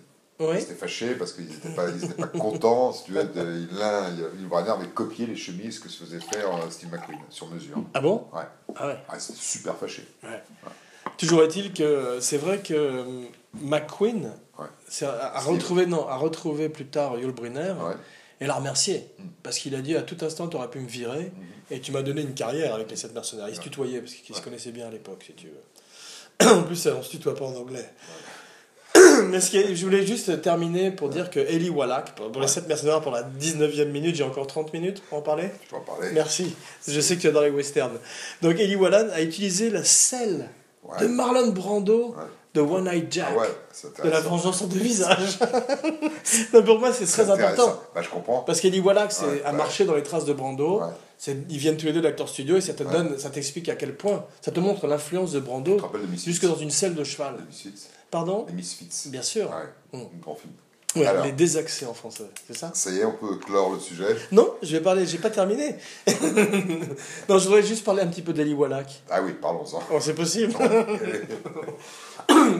Ouais. Ils étaient fâchés parce qu'ils n'étaient pas, ils étaient pas contents. Si tu veux, de- l'un, Brynner avait copié les chemises que se faisait faire euh, Steve McQueen sur mesure. Ah bon? Ouais. Ah ouais. Ah, c'était super fâché. Ouais. Toujours est-il que c'est vrai que euh, McQueen Ouais. a, retrouvé non, a retrouvé plus tard Yul Brynner et l'a remercié Mm. parce qu'il a dit à tout instant tu aurais pu me virer et tu m'as donné une carrière avec les sept mercenaires. Ils se tutoyaient parce qu'ils se connaissaient bien à l'époque si tu veux. en plus on se tutoie pas en anglais. Mais ce qui je voulais juste terminer pour dire que Eli Wallach, pour, pour les Ouais. 7 mercenaires, pour la 19e minute, j'ai encore 30 minutes pour en parler. Je peux en parler. Merci, je sais que tu adores les westerns. Donc Eli Wallach a utilisé la selle Ouais. de Marlon Brando Ouais. de One Eye Jack, Ah ouais, de la vengeance en deux visages. Non, pour moi, c'est très important. Bah, je comprends. Parce qu'Eli Wallach Ouais, a ouais. marché dans les traces de Brando. Ouais. Ils viennent tous les deux d'acteurs studio et ça te Ouais. donne, ça t'explique à quel point, ça te montre l'influence de Brando jusque dans une selle de cheval. Pardon Les Misfits. Bien sûr. Ouais, grand film. Ouais, Alors. les désaxés en français, c'est ça? Ça y est, on peut clore le sujet. Non, je vais parler, j'ai pas terminé. non, je voudrais juste parler un petit peu d'Eli Wallach. Ah oui, parlons-en. Oh, c'est possible.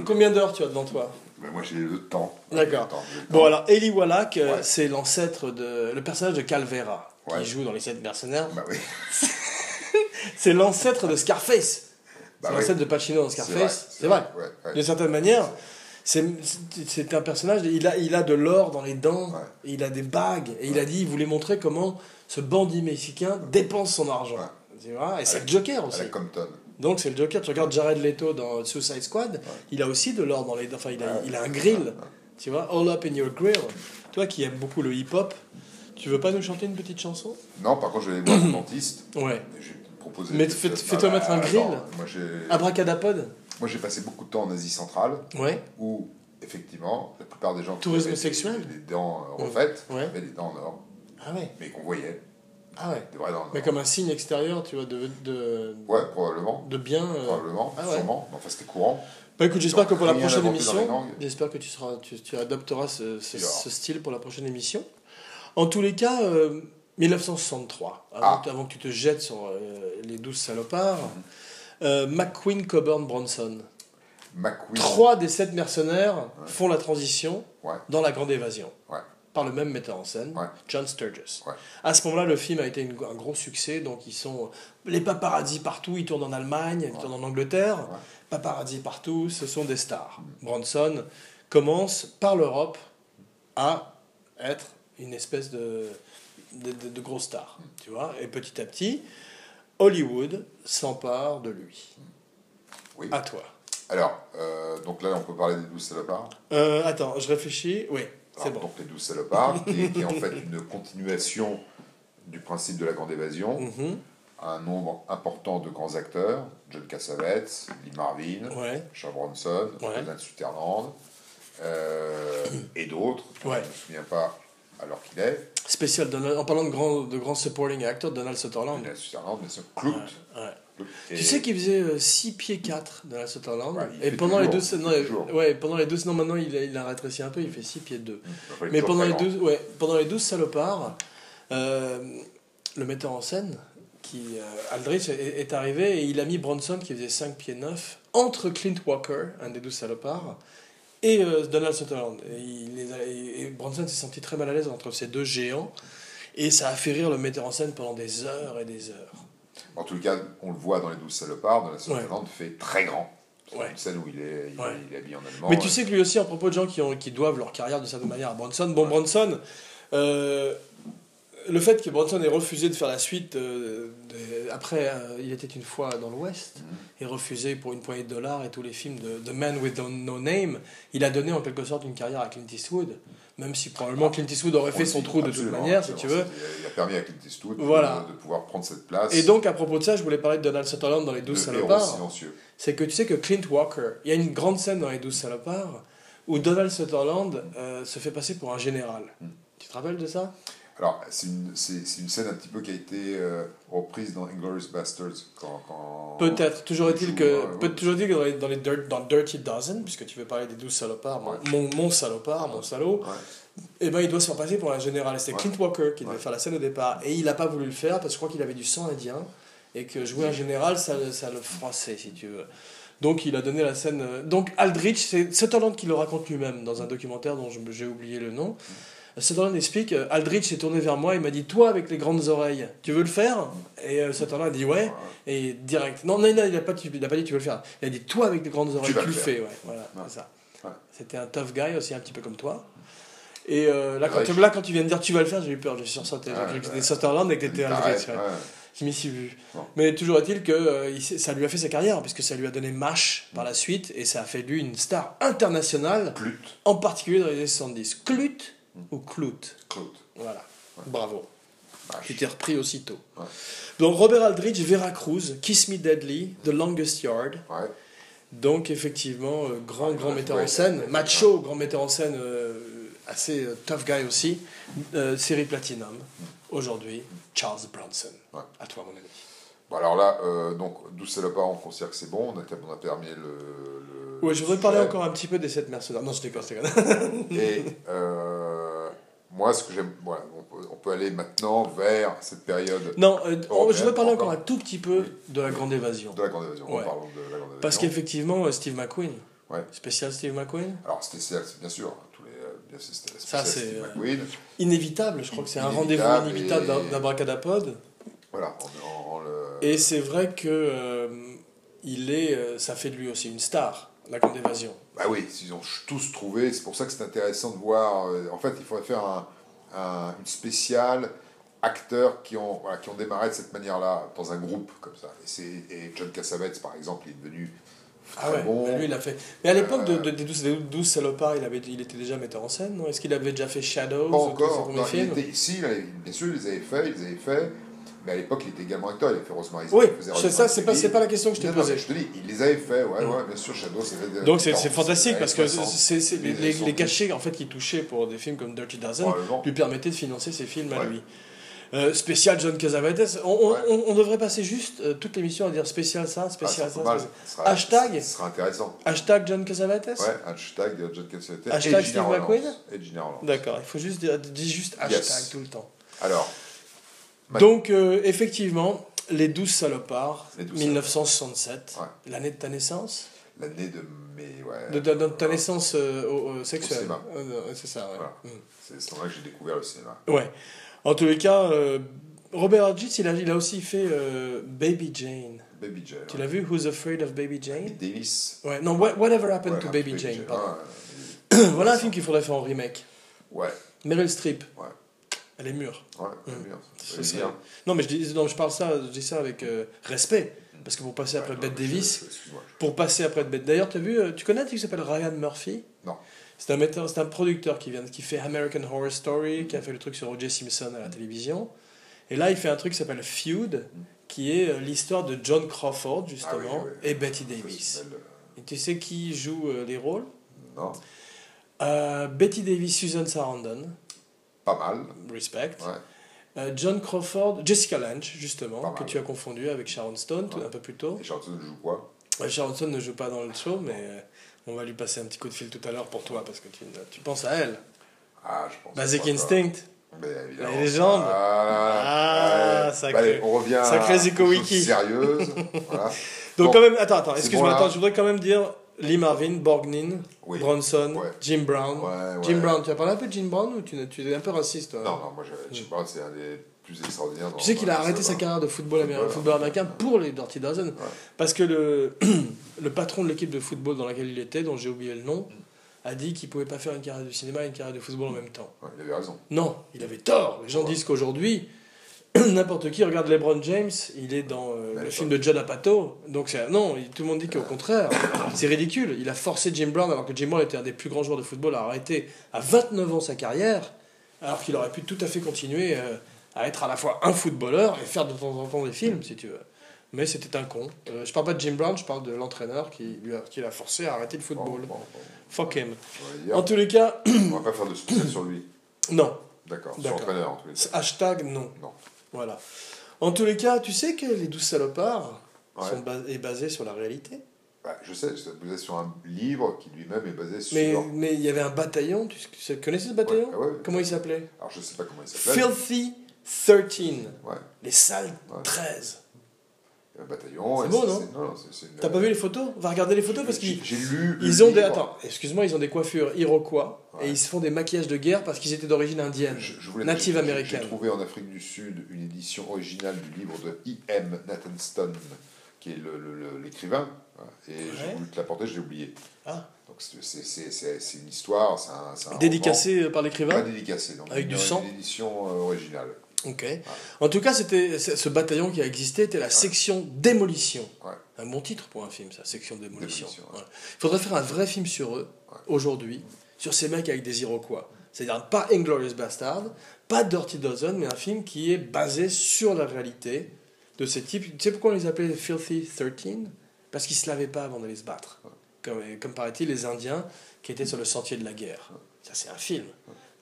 Combien d'heures tu as devant toi? Moi, j'ai le temps. D'accord. Bon alors, Eli Wallach, euh, Ouais. c'est l'ancêtre de... Le personnage de Calvera, Ouais. qui joue dans Les Sept Mercenaires. Bah oui. C'est l'ancêtre de Scarface. Bah c'est oui. l'ancêtre de Pacino dans C'est vrai, Scarface. C'est vrai. Ouais, ouais. D'une certaine manière, c'est un personnage, il a, il a de l'or dans les dents, Ouais. et il a des bagues, et il a dit, il voulait montrer comment ce bandit mexicain dépense son argent. Tu vois et c'est Avec- le Joker aussi. la Compton. Donc c'est le Joker. Tu regardes Jared Leto dans Suicide Squad, il a aussi de l'or dans les dents. Enfin, il a, il a un grill. Tu vois, All Up in Your Grill. Toi qui aimes beaucoup le hip-hop, tu veux pas nous chanter une petite chanson? Non, par contre, je vais aller voir mon dentiste. Ouais. Mais fais- fais-toi Ah, mettre un grill. Moi. Abracadapod Moi, j'ai passé beaucoup de temps en Asie centrale, Ouais. où, effectivement, la plupart des gens Tourisme avaient des- sexuel des, des dents euh, refaites Ouais. avaient des dents en or, Ah ouais. mais qu'on voyait, Ah ouais. des vraies dents en or. Mais comme un signe extérieur, tu vois, de, de, Ouais, probablement. de bien. euh, Probablement, Ah ouais. sûrement. Enfin, c'était courant. Bah écoute, j'espère que pour la prochaine émission, j'espère que tu, seras, tu, tu adopteras ce, ce style pour la prochaine émission. En tous les cas, euh, 1963, avant, Ah. que- avant que tu te jettes sur euh, les douze salopards, euh, McQueen, Coburn, Bronson. McQueen. Trois des sept mercenaires font la transition Ouais. dans la grande évasion. Ouais. Par le même metteur en scène. John Sturges. À ce moment-là, le film a été une- un gros succès. Donc, ils sont les paparazzis partout. Ils tournent en Allemagne, ils tournent en Angleterre. Paparazzi partout. Ce sont des stars. Bronson commence par l'Europe à être une espèce de, de, de- de grosse star. Tu vois Et petit à petit, Hollywood s'empare de lui. Oui. À toi. Alors, euh, donc là, on peut parler des douze salopards. Euh, attends, je réfléchis. Oui. C'est bon. Donc les douze salopards, qui, est, qui est en fait une continuation du principe de la grande évasion. Mhm. Un nombre important de grands acteurs, John Cassavetes, Lee Marvin, Ouais. Charles Bronson, Ouais. Sutherland, euh, et d'autres. Ouais. Je ne me souviens pas alors qu'il est. Spécial, Donald- en parlant de grands de grands supporting actors, Donald Sutherland. Donald Sutherland, bien sûr. Clout. Ouais. Clout. Tu sais qu'il faisait 6 pieds 4 Donald Sutherland. Ouais, et pendant les deux non, ouais, pendant les deux non maintenant il a, il a rétréci un peu, il fait 6 pieds 2. Enfin, est Mais pendant les grand. deux ouais, pendant les 12 salopards euh, le metteur en scène qui euh, Aldrich est, est arrivé et il a mis Bronson qui faisait 5 pieds 9 entre Clint Walker, un des 12 salopards et euh, Donald Sutherland. Et, il les a- et- et Bronson s'est senti très mal à l'aise entre ces deux géants et ça a fait rire le metteur en scène pendant des heures et des heures. En tout cas, on le voit dans les douze salopards, Donald Sutherland fait très grand. C'est Ouais. une scène où il est, il, Ouais. il est habillé en allemand. Mais tu sais que lui aussi, à propos de gens qui, ont, qui doivent leur carrière de certaine manière à Bronson, bon, Bronson, euh, le fait que Bronson ait refusé de faire la suite, euh, de- après euh, Il était une fois dans l'Ouest, Mhm. et refusé pour une poignée de dollars et tous les films de The Man with No Name, il a donné en quelque sorte une carrière à Clint Eastwood, même si probablement Clint Eastwood aurait fait On son trou de toute manière, si tu veux. Il a permis à Clint Eastwood de- Voilà. de, pouvoir prendre cette place. Et donc, à propos de ça, je voulais parler de Donald Sutherland dans Les Douze Salopards. c'est que tu sais que Clint Walker, il y a une grande scène dans Les Douze Salopards où Donald Sutherland euh, se fait passer pour un général. Mm. Tu te rappelles de ça? Alors, c'est une, c'est, c'est une scène un petit peu qui a été euh, reprise dans Inglourious Basterds. Quand, quand... Peut-être. Toujours est-il que, ouais. peut toujours que dans, les, dans, les dirt- dans Dirty Dozen, puisque tu veux parler des douze salopards, mon- Ouais. mon, mon salopard, mon salaud, Ouais. et ben il doit se faire passer pour un général. C'était. Clint Walker qui devait faire la scène au départ. Et il n'a pas voulu le faire parce que je crois qu'il avait du sang indien et que jouer un général, ça, le- ça le froissait, si tu veux. Donc il a donné la scène. euh, Donc Aldrich, c'est Sutherland qui le raconte lui-même dans un documentaire dont j'ai oublié le nom. Sutherland explique euh, Aldrich s'est tourné vers moi et m'a dit Toi avec les grandes oreilles, tu veux le faire? Et euh, Sutherland a dit Ouais. Et direct. Non, non, non, il n'a pas, il a pas dit tu veux le faire. Il a dit toi avec des grandes oreilles, tu, vas le le fais. Ouais, voilà, Ouais. c'est ça. Ouais. C'était un tough guy aussi, un petit peu comme toi. Et euh, là, quand, tu- je- là, quand tu viens de dire tu vas le faire, j'ai eu peur. Cru que c'était ouais. Sutherland et que t'étais Aldrich. Je m'y suis vu. Bon. Mais toujours est-il que euh, ça lui a fait sa carrière, puisque ça lui a donné MASH par la suite, et ça a fait lui une star internationale, Clut. en particulier dans les années 70. Clut Mm. ou Clout Clut. Voilà. Bravo. Vache. Tu t'es repris aussitôt. Ouais. Donc Robert Aldrich, Vera Cruz, Kiss Me Deadly, The Longest Yard. Ouais. Donc effectivement, euh, grand, grand metteur en scène, macho, grand metteur en scène, euh, assez euh, tough guy aussi. Euh, série Platinum, aujourd'hui, Charles Bronson. À toi mon ami. Bon, alors là, euh, donc, 12 salopards, on considère que c'est bon. On a, on a terminé le. le Ouais, je voudrais parler encore un petit peu des sept mercenaires. Non, je déconne, je déconne. Et euh, moi, ce que j'aime. Voilà, on peut, aller maintenant vers cette période Non, euh, je veux parler encore encore. un tout petit peu de la grande évasion. de la Grande Évasion. Ouais. Parlons de la Grande Évasion. Parce qu'effectivement, euh, Steve McQueen, Ouais. spécial Steve McQueen, Alors, c'est- bien sûr, tous les. c'était Ça, spécial c'est, Steve McQueen. inévitable, je crois que c'est un rendez-vous Inévitable et- d'un- d'Abracadapod. Voilà, on, on- on le. Et c'est vrai que il est, ça fait de lui aussi une star, la grande évasion. Bah oui, ils ont tous trouvé. C'est pour ça que c'est intéressant de voir. euh, en fait, il faudrait faire un, un- une spéciale acteurs qui ont, voilà, qui ont démarré de cette manière-là, dans un groupe comme ça. Et, et John Cassavetes, par exemple, il est devenu très Ah ouais, bon. bah lui il a fait. Mais à l'époque de, Euh, de- des 12, des 12 salopards, il, avait, il était déjà metteur en scène, non? Est-ce qu'il avait déjà fait Shadows Pas ou encore. premiers Non, il était avait- bien sûr, ils les avaient fait, ils les avaient fait. Mais à l'époque, il était également acteur. Il avait fait Rosemary. Oui, c'est ça, c'est pas, pas la question que je t'ai posée. je te dis, il les avait fait, ouais, Mm. ouais, bien sûr, Shadow, c'est. Donc c'est fantastique parce que années 60, c'est, les, les, les 70, cachets en fait qu'il touchait pour des films comme Dirty Dozen lui permettaient de financer ses films à lui. Euh, spécial John Casavetes, on, on, Ouais. on- on devrait passer juste euh, toute l'émission à dire spécial ça, Ah, spécial c'est ça. pas mal. spécial- Ce sera- Hashtag Ce sera intéressant. Hashtag John Casavetes Ouais, hashtag John Cassavetes. Hashtag Steve. McQueen Et. D'accord, il faut juste dire, dis juste hashtag Yes. tout le temps. Alors, Donc, euh, effectivement, Les 12 salopards, Les 12 1967, Ouais. l'année de ta naissance l'année de mes. Ouais, De, de- de ta naissance euh, au- sexuelle. Euh, euh, c'est ça, ouais. Voilà. Mm. C'est là que j'ai découvert le cinéma. Ouais. En tous les cas, euh, Robert Hodges, il a, il a aussi fait Baby Jane. Baby Jane. Tu l'as vu Who's Afraid of Baby Jane? Davis. Ouais, non, What- Whatever Happened to Baby Jane. voilà un film qu'il faudrait faire en remake. ouais, Meryl Streep. Ouais. Elle est mûre. ouais, bien. Non, mais je, dis, non, je parle ça, je dis ça avec euh, respect. Parce que pour passer après Ouais, Bette Davis, pour passer après Bette. D'ailleurs, as vu, euh, tu connais un type qui s'appelle Ryan Murphy? Non. C'est un, metteur, c'est un producteur qui, vient, qui fait American Horror Story, qui a fait le truc sur O.J. Simpson à la télévision. Et là, il fait un truc qui s'appelle Feud, qui est euh, l'histoire de John Crawford, justement, Ah oui, oui. et Betty Davis. Et tu sais qui joue euh, les rôles? Non, Euh, Betty Davis, Susan Sarandon, pas mal. respect. Ouais. Euh, John Crawford, Jessica Lange, justement, que tu as confondu avec Sharon Stone Ouais. un peu plus tôt. Et Charlton joue quoi? Ouais, Sharon Stone ne joue pas dans le show, mais euh, on va lui passer un petit coup de fil tout à l'heure pour toi, parce que tu, tu penses à elle. Ah, je pense. Basic. Instinct. Mais évidemment. La légende. Ah, Ah, sacré- Bah, allez, on revient sacré à Zico Wiki. sérieuse. voilà. Donc Bon, quand même, attends, attends, excuse-moi, bon, attends, je voudrais quand même dire Lee Marvin, Borgnine, Oui. Bronson, Ouais. Jim Brown. Ouais, ouais. Jim Brown, tu as parlé un peu de Jim Brown ou tu, tu es un peu raciste toi Non, non, moi, je- Jim Brown, c'est un des plus extraordinaires. Tu sais qu'il a arrêté sa carrière de football, américain, Football, américain pour les Dirty Dozen. Parce que le, le patron de l'équipe de football dans laquelle il était, dont j'ai oublié le nom, a dit qu'il pouvait pas faire une carrière de cinéma et une carrière de football en même temps. Il avait raison. Non, il avait tort. Les gens disent qu'aujourd'hui, n'importe qui regarde LeBron James, il est dans euh, Mais le film de Judd Apatow. Donc c'est non, il- tout le monde dit qu'au contraire, c'est ridicule. Il a forcé Jim Brown alors que Jim Brown était un des plus grands joueurs de football à arrêter à 29 ans sa carrière, alors qu'il aurait pu tout à fait continuer euh, à être à la fois un footballeur et faire de temps en temps des films, si tu veux. Mais c'était un con. Euh, je parle pas de Jim Brown, je parle de l'entraîneur qui lui a, qui l'a forcé à arrêter le football. bon, bon. Fuck him. En tous les cas, On va pas faire de spécial sur lui. non. D'accord. Sur D'accord. l'entraîneur, en tous les cas. Hashtag non. Non. Voilà. En tous les cas, tu sais que les douze salopards Ouais. sont bas- est basé sur la réalité? Bah, je sais, c'est basé sur un livre qui lui-même est basé sur. Mais mais il y avait un bataillon. Tu, tu connaissais ce bataillon? Ouais, ouais. Comment il s'appelait? Alors je sais pas comment il s'appelle. Filthy 13. Ouais. Les sales Ouais. 13. Un bataillon. C'est beau, non T'as pas vu les photos Va regarder les photos parce qu'ils j'ai lu. ils ont des attends, excuse-moi, ils ont des coiffures iroquois et ils se font des maquillages de guerre parce qu'ils étaient d'origine indienne. Je- je voulais- Native américaine. J'ai trouvé en Afrique du Sud une édition originale du livre de I.M. Nathan Stone, qui est l'écrivain. voilà. et j'ai voulu te l'apporter, je l'ai oublié. Ah. Donc c'est- une histoire, c'est un, Dédicacé par roman. Pas l'écrivain dédicacé, donc Avec du sang une édition euh, originale. Ok. En tout cas, c'était ce bataillon qui a existé était la section démolition. Ouais. Un bon titre pour un film, ça, section démolition. Il faudrait faire un vrai film sur eux, aujourd'hui, sur ces mecs avec des Iroquois. C'est-à-dire pas Inglorious Bastard, pas Dirty Dozen, mais un film qui est basé sur la réalité de ces types. Tu sais pourquoi on les appelait Filthy 13 Parce qu'ils se lavaient pas avant d'aller se battre. Comme, comme paraît-il, les Indiens qui étaient sur le sentier de la guerre. Ça, c'est un film.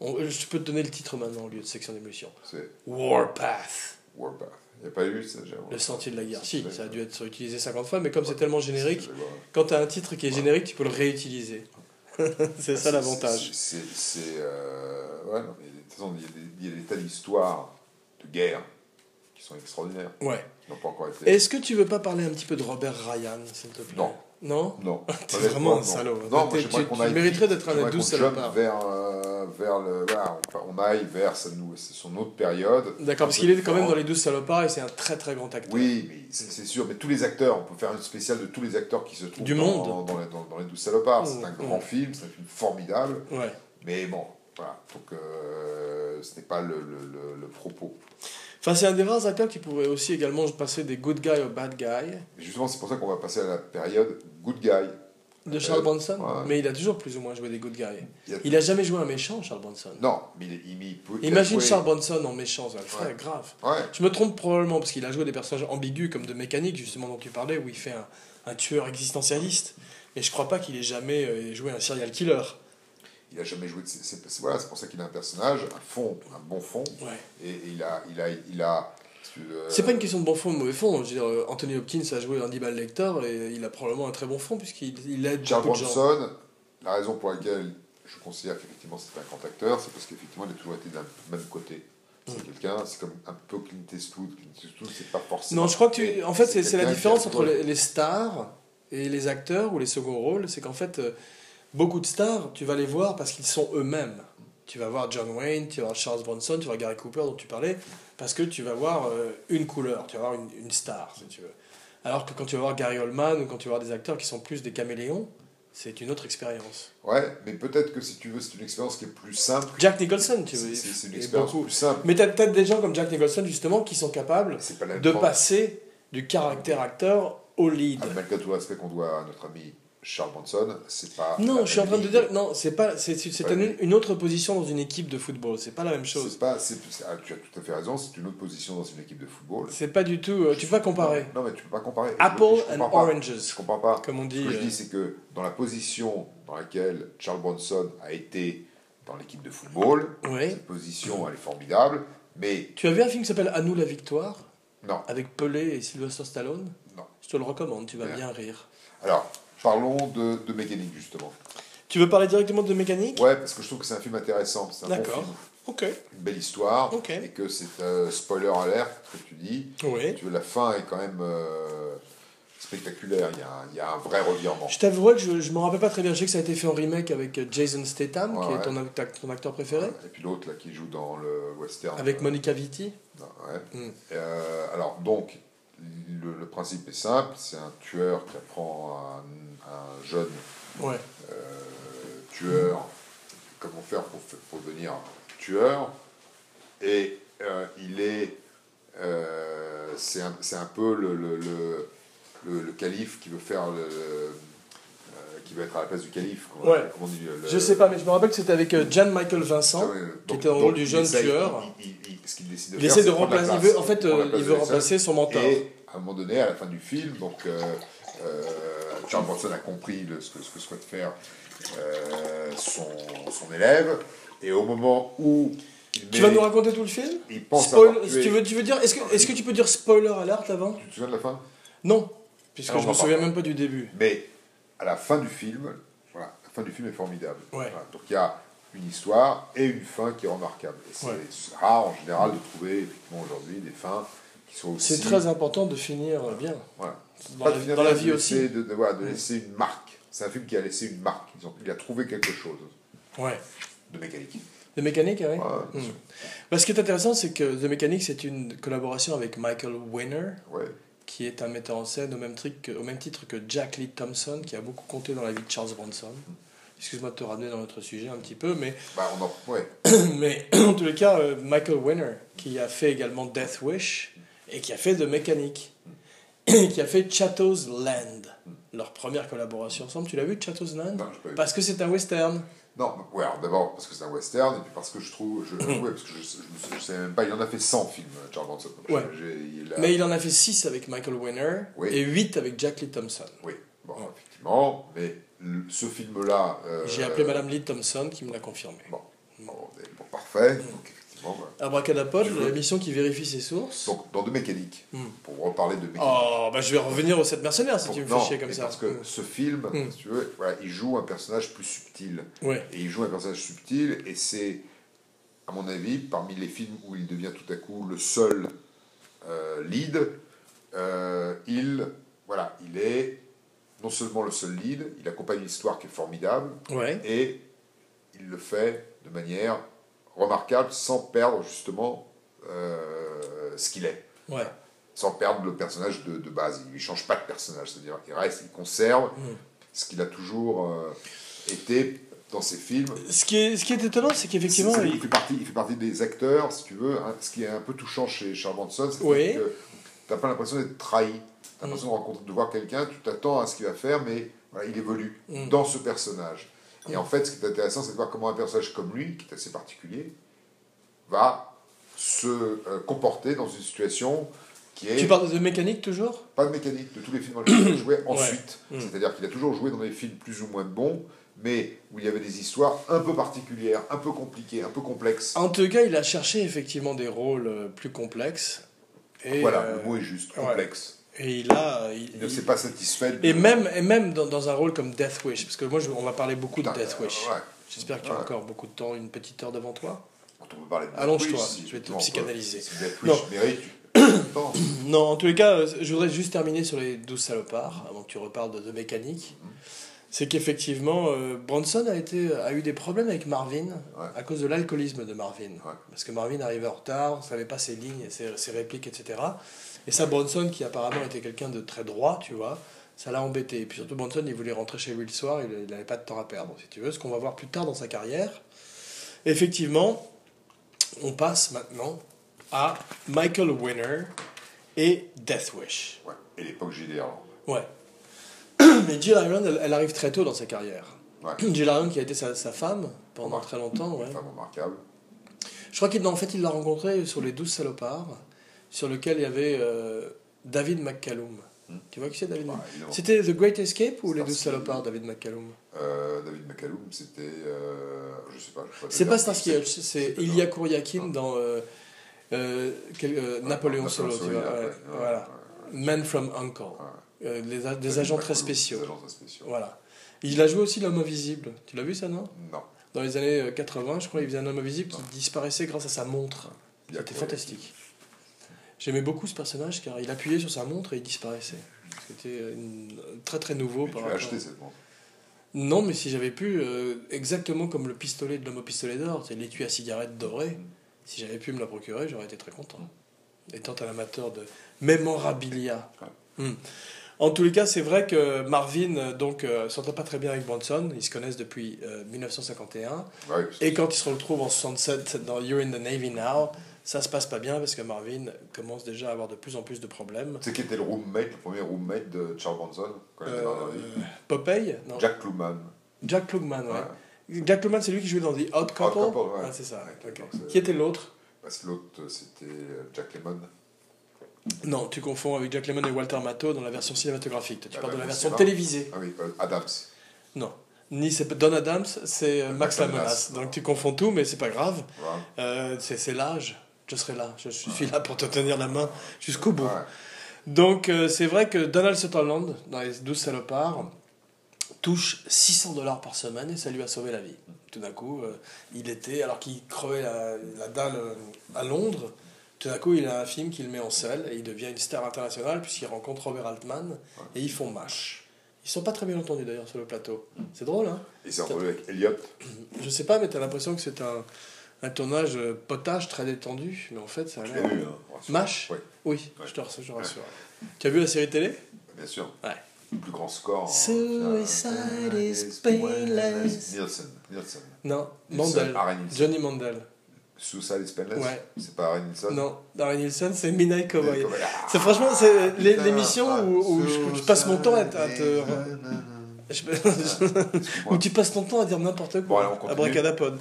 On- je peux te donner le titre maintenant au lieu de section démolition. C'est Warpath. Warpath. Il n'y a pas eu ça déjà Le sentier de la guerre. Si, ça a dû être utilisé 50 fois, mais comme c'est tellement générique, c'est- quand tu as un titre qui est générique, tu peux le réutiliser. c'est ça l'avantage. C'est. c'est- euh, ouais, non, mais de toute façon, il y a des, il y a des tas d'histoires de guerre qui sont extraordinaires, Ouais. qui n'ont pas encore été. Est-ce que tu veux pas parler un petit peu de Robert Ryan, s'il te plaît? Non. Non Non. T'es Honnêtement, vraiment un salaud. Non, moi, T'es- j'aimerais qu'on tu aille mériterais d'être un jump salopard. vers, euh, vers le. Voilà, on, on aille vers sa c'est son autre période. D'accord, parce qu'il est quand même dans les 12 salopards et c'est un très très grand acteur. Oui, mais c'est c'est sûr, mais tous les acteurs, on peut faire une spéciale de tous les acteurs qui se trouvent Du dans, monde. dans, les, dans, dans les 12 salopards. C'est Mmh, un mmh. grand film, c'est un film formidable, Ouais. mais bon, voilà. Donc, euh, ce n'est pas le, le, le, propos. Enfin, c'est un des rares acteurs qui pourrait aussi également passer des good guys au bad guy Mais justement, c'est pour ça qu'on va passer à la période Good Guy. de Charles Euh, Bronson. ouais. Mais il a toujours plus ou moins joué des good guys. Il a- Il a jamais joué un méchant, Charles Bronson. Non, mais il, il, il peut. il a Imagine joué- Charles Bronson en méchant, ça Ouais. grave. Ouais, Je me trompe probablement parce qu'il a joué des personnages ambigus comme de mécanique justement dont tu parlais où il fait un, un tueur existentialiste. Mais je crois pas qu'il ait jamais euh, joué un serial killer. il a jamais joué de. C'est voilà, c'est pour ça qu'il a un personnage, un fond, un bon fond, Ouais. et, et il a. Il a, il a C'est pas une question de bon fond ou de mauvais fond. Je veux dire, euh, Anthony Hopkins a joué Hannibal Lecter et il a probablement un très bon fond puisqu'il il aide Charles beaucoup de gens. Bronson, la raison pour laquelle je considère qu'effectivement c'est un grand acteur, c'est parce qu'effectivement il a toujours été d'un même côté. C'est Mm. quelqu'un, c'est comme un peu Clint Eastwood. Clint Eastwood, c'est pas forcément. Non, je crois que tu... En fait, c'est la différence entre les, les stars et les acteurs ou les seconds rôles. C'est qu'en fait, euh, beaucoup de stars, tu vas les voir parce qu'ils sont eux-mêmes. Tu vas voir John Wayne, tu vas voir Charles Bronson, tu vas voir Gary Cooper dont tu parlais, parce que tu vas voir euh, une couleur, tu vas voir une, une star, si tu veux. Alors que quand tu vas voir Gary Oldman ou quand tu vas voir des acteurs qui sont plus des caméléons, c'est une autre expérience. Ouais, mais peut-être que si tu veux, c'est une expérience qui est plus simple. Jack Nicholson, tu veux. c'est- c'est une expérience plus simple. Mais tu as peut-être des gens comme Jack Nicholson, justement, qui sont capables pas de passer du caractère acteur au lead. Ah, malgré tout le respect qu'on doit à notre ami Charles Bronson, c'est pas. Non, je suis en train de dire, non, c'est pas, c'est, une, autre position dans une équipe de football. C'est pas la même chose. C'est pas, c'est- c'est- ah, tu as tout à fait raison, c'est une autre position dans une équipe de football. C'est pas du tout. euh, tu peux pas comparer. Non, mais tu peux pas comparer. Apple Je- je and pas. oranges, Je comprends pas. comme on dit. Ce que je euh, dis, c'est que dans la position dans laquelle Charles Bronson a été dans l'équipe de football, Oui. cette position, elle est formidable, mais Tu as vu un film qui s'appelle À nous la victoire? Non, avec Pelé et Sylvester Stallone? Non. Je te le recommande, tu vas Ouais. bien rire. Alors, parlons de, de mécanique, justement. Tu veux parler directement de mécanique? Ouais, parce que je trouve que c'est un film intéressant, c'est un bon D'accord. film, Ok. une belle histoire, Ok. et que c'est euh, spoiler alert, ce que tu dis. Oui. Tu veux, la fin est quand même euh, spectaculaire, il y, a un, il y a un vrai revirement. Je t'avouerai que je, je me rappelle pas très bien. Je sais que ça a été fait en remake avec euh, Jason Statham, Ouais, qui est ton, acteur- ton acteur préféré, Et puis l'autre, là, qui joue dans le western. avec euh, Monica Vitti. Mm. Alors, donc, le, le principe est simple c'est un tueur qui apprend à un, un jeune Ouais. euh, tueur comment faire pour, pour devenir tueur. Et euh, il est. euh, c'est un, un peu le, le, le, le- calife qui veut faire le. euh, qui veut être à la place du calife. Comment, Ouais. comment on dit le- Je sais pas, mais je me rappelle que c'était avec euh, Jan Michael Vincent. Ah ouais, qui était dans le rôle du jeune essaye- tueur. Il, il- il- ce qu'il décide de Il faire, essaie de remplacer. Il place. veut, en fait, euh, il veut remplacer son mentor. Et à un moment donné, à la fin du film, donc euh, euh, Charles Bronson a compris le- ce, que, ce que souhaite faire euh, son, son élève. Et au moment où Tu vas nous raconter tout le film? Il pense Spoil- tué- tu, veux, tu veux dire, est-ce que, est-ce que tu peux dire spoiler alert avant? Tu te souviens de la fin? Non, puisque je me va souviens pas. même pas du début. Mais à la fin du film, voilà, la fin du film est formidable. Ouais. Voilà, donc il y a une histoire et une fin qui est remarquable. C'est Ouais. rare en général de trouver effectivement aujourd'hui des fins aussi. C'est très important de finir bien. Voilà. Dans Pas la, de finir dans la bien, vie de aussi. De, de- voilà, de laisser une marque. C'est un film qui a laissé une marque. Ils ont- il a trouvé quelque chose Ouais. de mécanique. De mécanique, oui. Ouais. Bah, ce qui est intéressant, c'est que The Mechanic, c'est une collaboration avec Michael Winner, Ouais. qui est un metteur en scène au même, au même titre que Jack Lee Thompson, qui a beaucoup compté dans la vie de Charles Bronson. Excuse-moi de te ramener dans notre sujet un petit peu, mais, Bah, on en, ouais. mais en tous les cas, euh, Michael Winner, qui a fait également Death Wish, et qui a fait The Mechanic, et qui a fait Chateau's Land, leur première collaboration ensemble. Tu l'as vu, Chateau's Land Non, vu. Parce que c'est un western. Non, ouais, alors d'abord parce que c'est un western, et puis parce que je trouve. Je, ouais, parce que je, je, je sais même pas, il en a fait 100 films, Charles Bronson. Donc, Ouais. j'ai- il a- Mais il en a fait 6 avec Michael Winner, Oui. et 8 avec Jack Lee Thompson. Oui, bon, effectivement, mais ce film-là. euh, J'ai appelé Madame Lee Thompson qui me l'a confirmé. Bon, bon, bon, parfait. Donc, effectivement, voilà. Abracadapod, l'émission qui vérifie ses sources. Donc, dans De Mécanique, Hmm. pour reparler de mécanique. Oh, bah je vais revenir aux 7 mercenaires si Pour- tu me non, fais chier comme ça. Parce que Mm. ce film, Mm. si tu veux, voilà, il joue un personnage plus subtil. Ouais. Et il joue un personnage subtil, et c'est, à mon avis, parmi les films où il devient tout à coup le seul euh, lead, euh, il, voilà, il est non seulement le seul lead, il accompagne une histoire qui est formidable, Ouais. et il le fait de manière remarquable sans perdre justement euh, ce qu'il est Ouais. sans perdre le personnage de, de base. Il ne change pas de personnage, c'est-à-dire qu'il reste, il conserve Mm. ce qu'il a toujours euh, été dans ses films. Ce qui est, ce qui est étonnant, c'est qu'effectivement. Il- il, fait partie, il fait partie des acteurs, si tu veux. hein, ce qui est un peu touchant chez Charles Bronson, c'est Oui. que tu n'as pas l'impression d'être trahi. Tu as Mm. l'impression de, rencontrer, de voir quelqu'un, tu t'attends à ce qu'il va faire, mais voilà, il évolue Mm. dans ce personnage. Et en fait, ce qui est intéressant, c'est de voir comment un personnage comme lui, qui est assez particulier, va se euh, comporter dans une situation qui est Tu parles de mécanique toujours? Pas de mécanique de tous les films dans lesquels il a joué ensuite. Mm. C'est-à-dire qu'il a toujours joué dans des films plus ou moins bons, mais où il y avait des histoires un peu particulières, un peu compliquées, un peu complexes. En tout cas, il a cherché effectivement des rôles euh, plus complexes. Et, voilà, euh, le mot est juste, ouais. Et il a. il- Il ne s'est pas satisfait de... et même, et même dans, dans un rôle comme Death Wish, parce que moi, je- on va parler beaucoup de Death Wish. ouais. J'espère que tu as Ouais. encore beaucoup de temps, une petite heure devant toi. Quand on peut parler de Death Allonge-toi, si je vais te psychanalyser. Si Death Non. Wish mérite... tu- Non. Non, en tous les cas, euh, je voudrais juste terminer sur les 12 salopards, avant que tu reparles de, de mécanique. C'est qu'effectivement, euh, Bronson a, été, a eu des problèmes avec Marvin Ouais. à cause de l'alcoolisme de Marvin. Parce que Marvin arrivait en retard, on ne savait pas ses lignes, ses, ses répliques, etc. Et ça, Bronson, qui apparemment était quelqu'un de très droit, tu vois, ça l'a embêté. Et puis surtout, Bronson, il voulait rentrer chez lui le soir, il n'avait pas de temps à perdre, si tu veux. Ce qu'on va voir plus tard dans sa carrière. Effectivement, on passe maintenant à Michael Winner et Death Wish. Ouais. Et l'époque. Erland. Ouais. Mais Jill Iron, elle, elle arrive très tôt dans sa carrière. Ouais. Jill Iron qui a été sa, sa femme pendant Remarque- très longtemps. Ouais. Une femme remarquable. Je crois qu'en fait, il l'a rencontré sur les 12 salopards, sur lequel il y avait euh, David McCallum. Hmm. Tu vois qui c'est David Ouais, Mc- évidemment. C'était The Great Escape ou les 12 Starsky. salopards, David McCallum Euh, David McCallum, c'était. euh, je sais pas. C'est pas Starsky Hutch, c'est Ilya Kouriakin dans quel- euh, Napoléon Solo, tu vois. ouais, voilà. Man from Uncle. Euh, les a- des agents très McCallum, spéciaux. Des agents très spéciaux. Voilà. Il a joué aussi l'homme invisible. Tu l'as vu ça, non? Non. Dans les années euh, 80, je crois, il faisait un homme invisible qui disparaissait grâce à sa montre. C'était fantastique. J'aimais beaucoup ce personnage car il appuyait sur sa montre et il disparaissait. C'était euh, une- très très nouveau Mais par tu rapport. acheté cette montre. Non, mais si j'avais pu, euh, exactement comme le pistolet de l'homme au pistolet d'or, c'est l'étui à cigarette doré, si j'avais pu me la procurer, j'aurais été très content. Étant un amateur de mémorabilia. Hmm. En tous les cas, c'est vrai que Marvin euh, donc euh, s'entend pas très bien avec Bronson. Ils se connaissent depuis euh, 1951. Ouais, Et quand ils se retrouvent en 67 dans You're in the Navy Now, ça se passe pas bien parce que Marvin commence déjà à avoir de plus en plus de problèmes. Sais qui était le roommate, le premier roommate de Charles Bronson quand il la Euh, Popeye? Non. Jack Klugman. Jack Klugman, ouais. Ouais. Jack Klugman, c'est lui qui jouait dans The Odd Couple? Couple, ouais. Ah, c'est ça. Ouais, c'est- Qui était l'autre? Parce que l'autre, c'était euh, Jack Lemmon. Non, tu confonds avec Jack Lemmon et Walter Matthau dans la version cinématographique. Tu Ah, parles de bah, la bon, version c'est télévisée. Ah oui, euh, Adams. Non. Ni c'est Don Adams, c'est euh, Max Max Lamonas. Donc tu confonds tout, mais c'est pas grave. Euh, c'est c'est l'âge. Je serai là. Je suis là pour te tenir la main jusqu'au bout. Donc euh, c'est vrai que Donald Sutherland, dans les 12 salopards, touche 600 dollars par semaine et ça lui a sauvé la vie. Tout d'un coup, euh, il était, alors qu'il crevait la, la dalle euh, à Londres, tout d'un coup il a un film qu'il met en selle et il devient une star internationale puisqu'il rencontre Robert Altman et ils font MASH. Ils sont pas très bien entendus d'ailleurs sur le plateau. C'est drôle, hein? Et c'est avec Elliot. Je sais pas, mais t'as l'impression que c'est un, un tournage euh, potage très détendu, mais en fait ça a l'air... Hein. MASH Oui, Oui, Ouais. je te rassure. Je rassure. Tu as vu la série télé? Bien sûr. Ouais. Le plus grand score. en Suicide finale, is c'est painless. Nielsen. Nielsen. Non, Mandel. Harry. Johnny Mandel. Suicide is painless Ouais. C'est pas Harry Nielsen? Non, Darren Nielsen, c'est Midnight Cowboy. C'est franchement, c'est Putain, l'émission ah, où, où je, je passe mon temps à, à te. Je- où tu passes ton temps à dire n'importe Bon, allez, quoi. Abracadapod.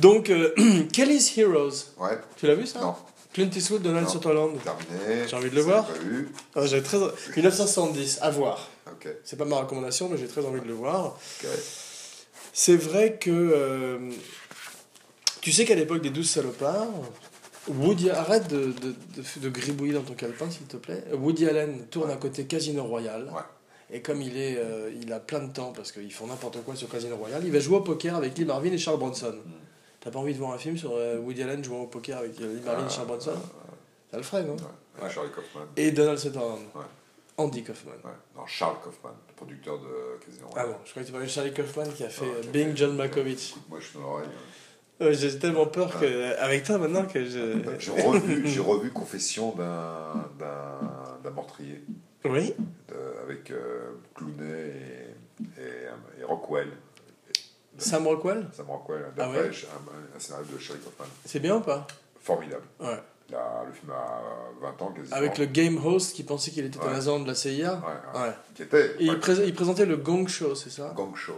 Donc, euh, Kelly's Heroes. Ouais. Tu l'as vu ça Non. Clint Eastwood, Donald Non. Sutherland. Terminé. J'ai envie de le voir. Ah, j'ai très... 1970, à voir. Ok. C'est pas ma recommandation, mais j'ai très envie de le voir. Ok. C'est vrai que. euh, tu sais qu'à l'époque des 12 salopards, Woody. Arrête de, de, de, de gribouiller dans ton calepin, s'il te plaît. Woody Allen tourne à côté Casino Royale. Ouais. Et comme il, est, euh, il a plein de temps, parce qu'ils font n'importe quoi sur Casino Royale, il va jouer au poker avec Lee Marvin et Charles Bronson. T'as pas envie de voir un film sur euh, Woody Allen jouant au poker avec euh, Lee Marvin et Charles Bronson? Ça le ferait, non? Ouais. Avec Charlie Kaufman. Et Donald Sutherland. Ouais. Andy Kaufman. Ouais. Non, Charles Kaufman, le producteur de Casino Ah Royale. bon, je croyais que tu parlais de Charlie Kaufman qui a fait Ouais, qui a Being fait- John Malkovich. Moi, je suis dans l'oreille. Euh, J'ai tellement peur que, avec toi maintenant que je. J'ai revu, j'ai revu Confession d'un, d'un, d'un meurtrier Oui de- avec euh, Clooney et, et, et Rockwell. Sam Rockwell? Sam Rockwell, Ah d'après ouais un, un scénario de Charlie Kaufman. C'est bien ou pas? Formidable. Ouais. Le film a 20 ans quasiment. Avec le game host qui pensait qu'il était Ouais. un agent de la CIA Ouais, ouais. Ouais. Qui était Et il, présentait le Gong Show, c'est ça? Gang Show.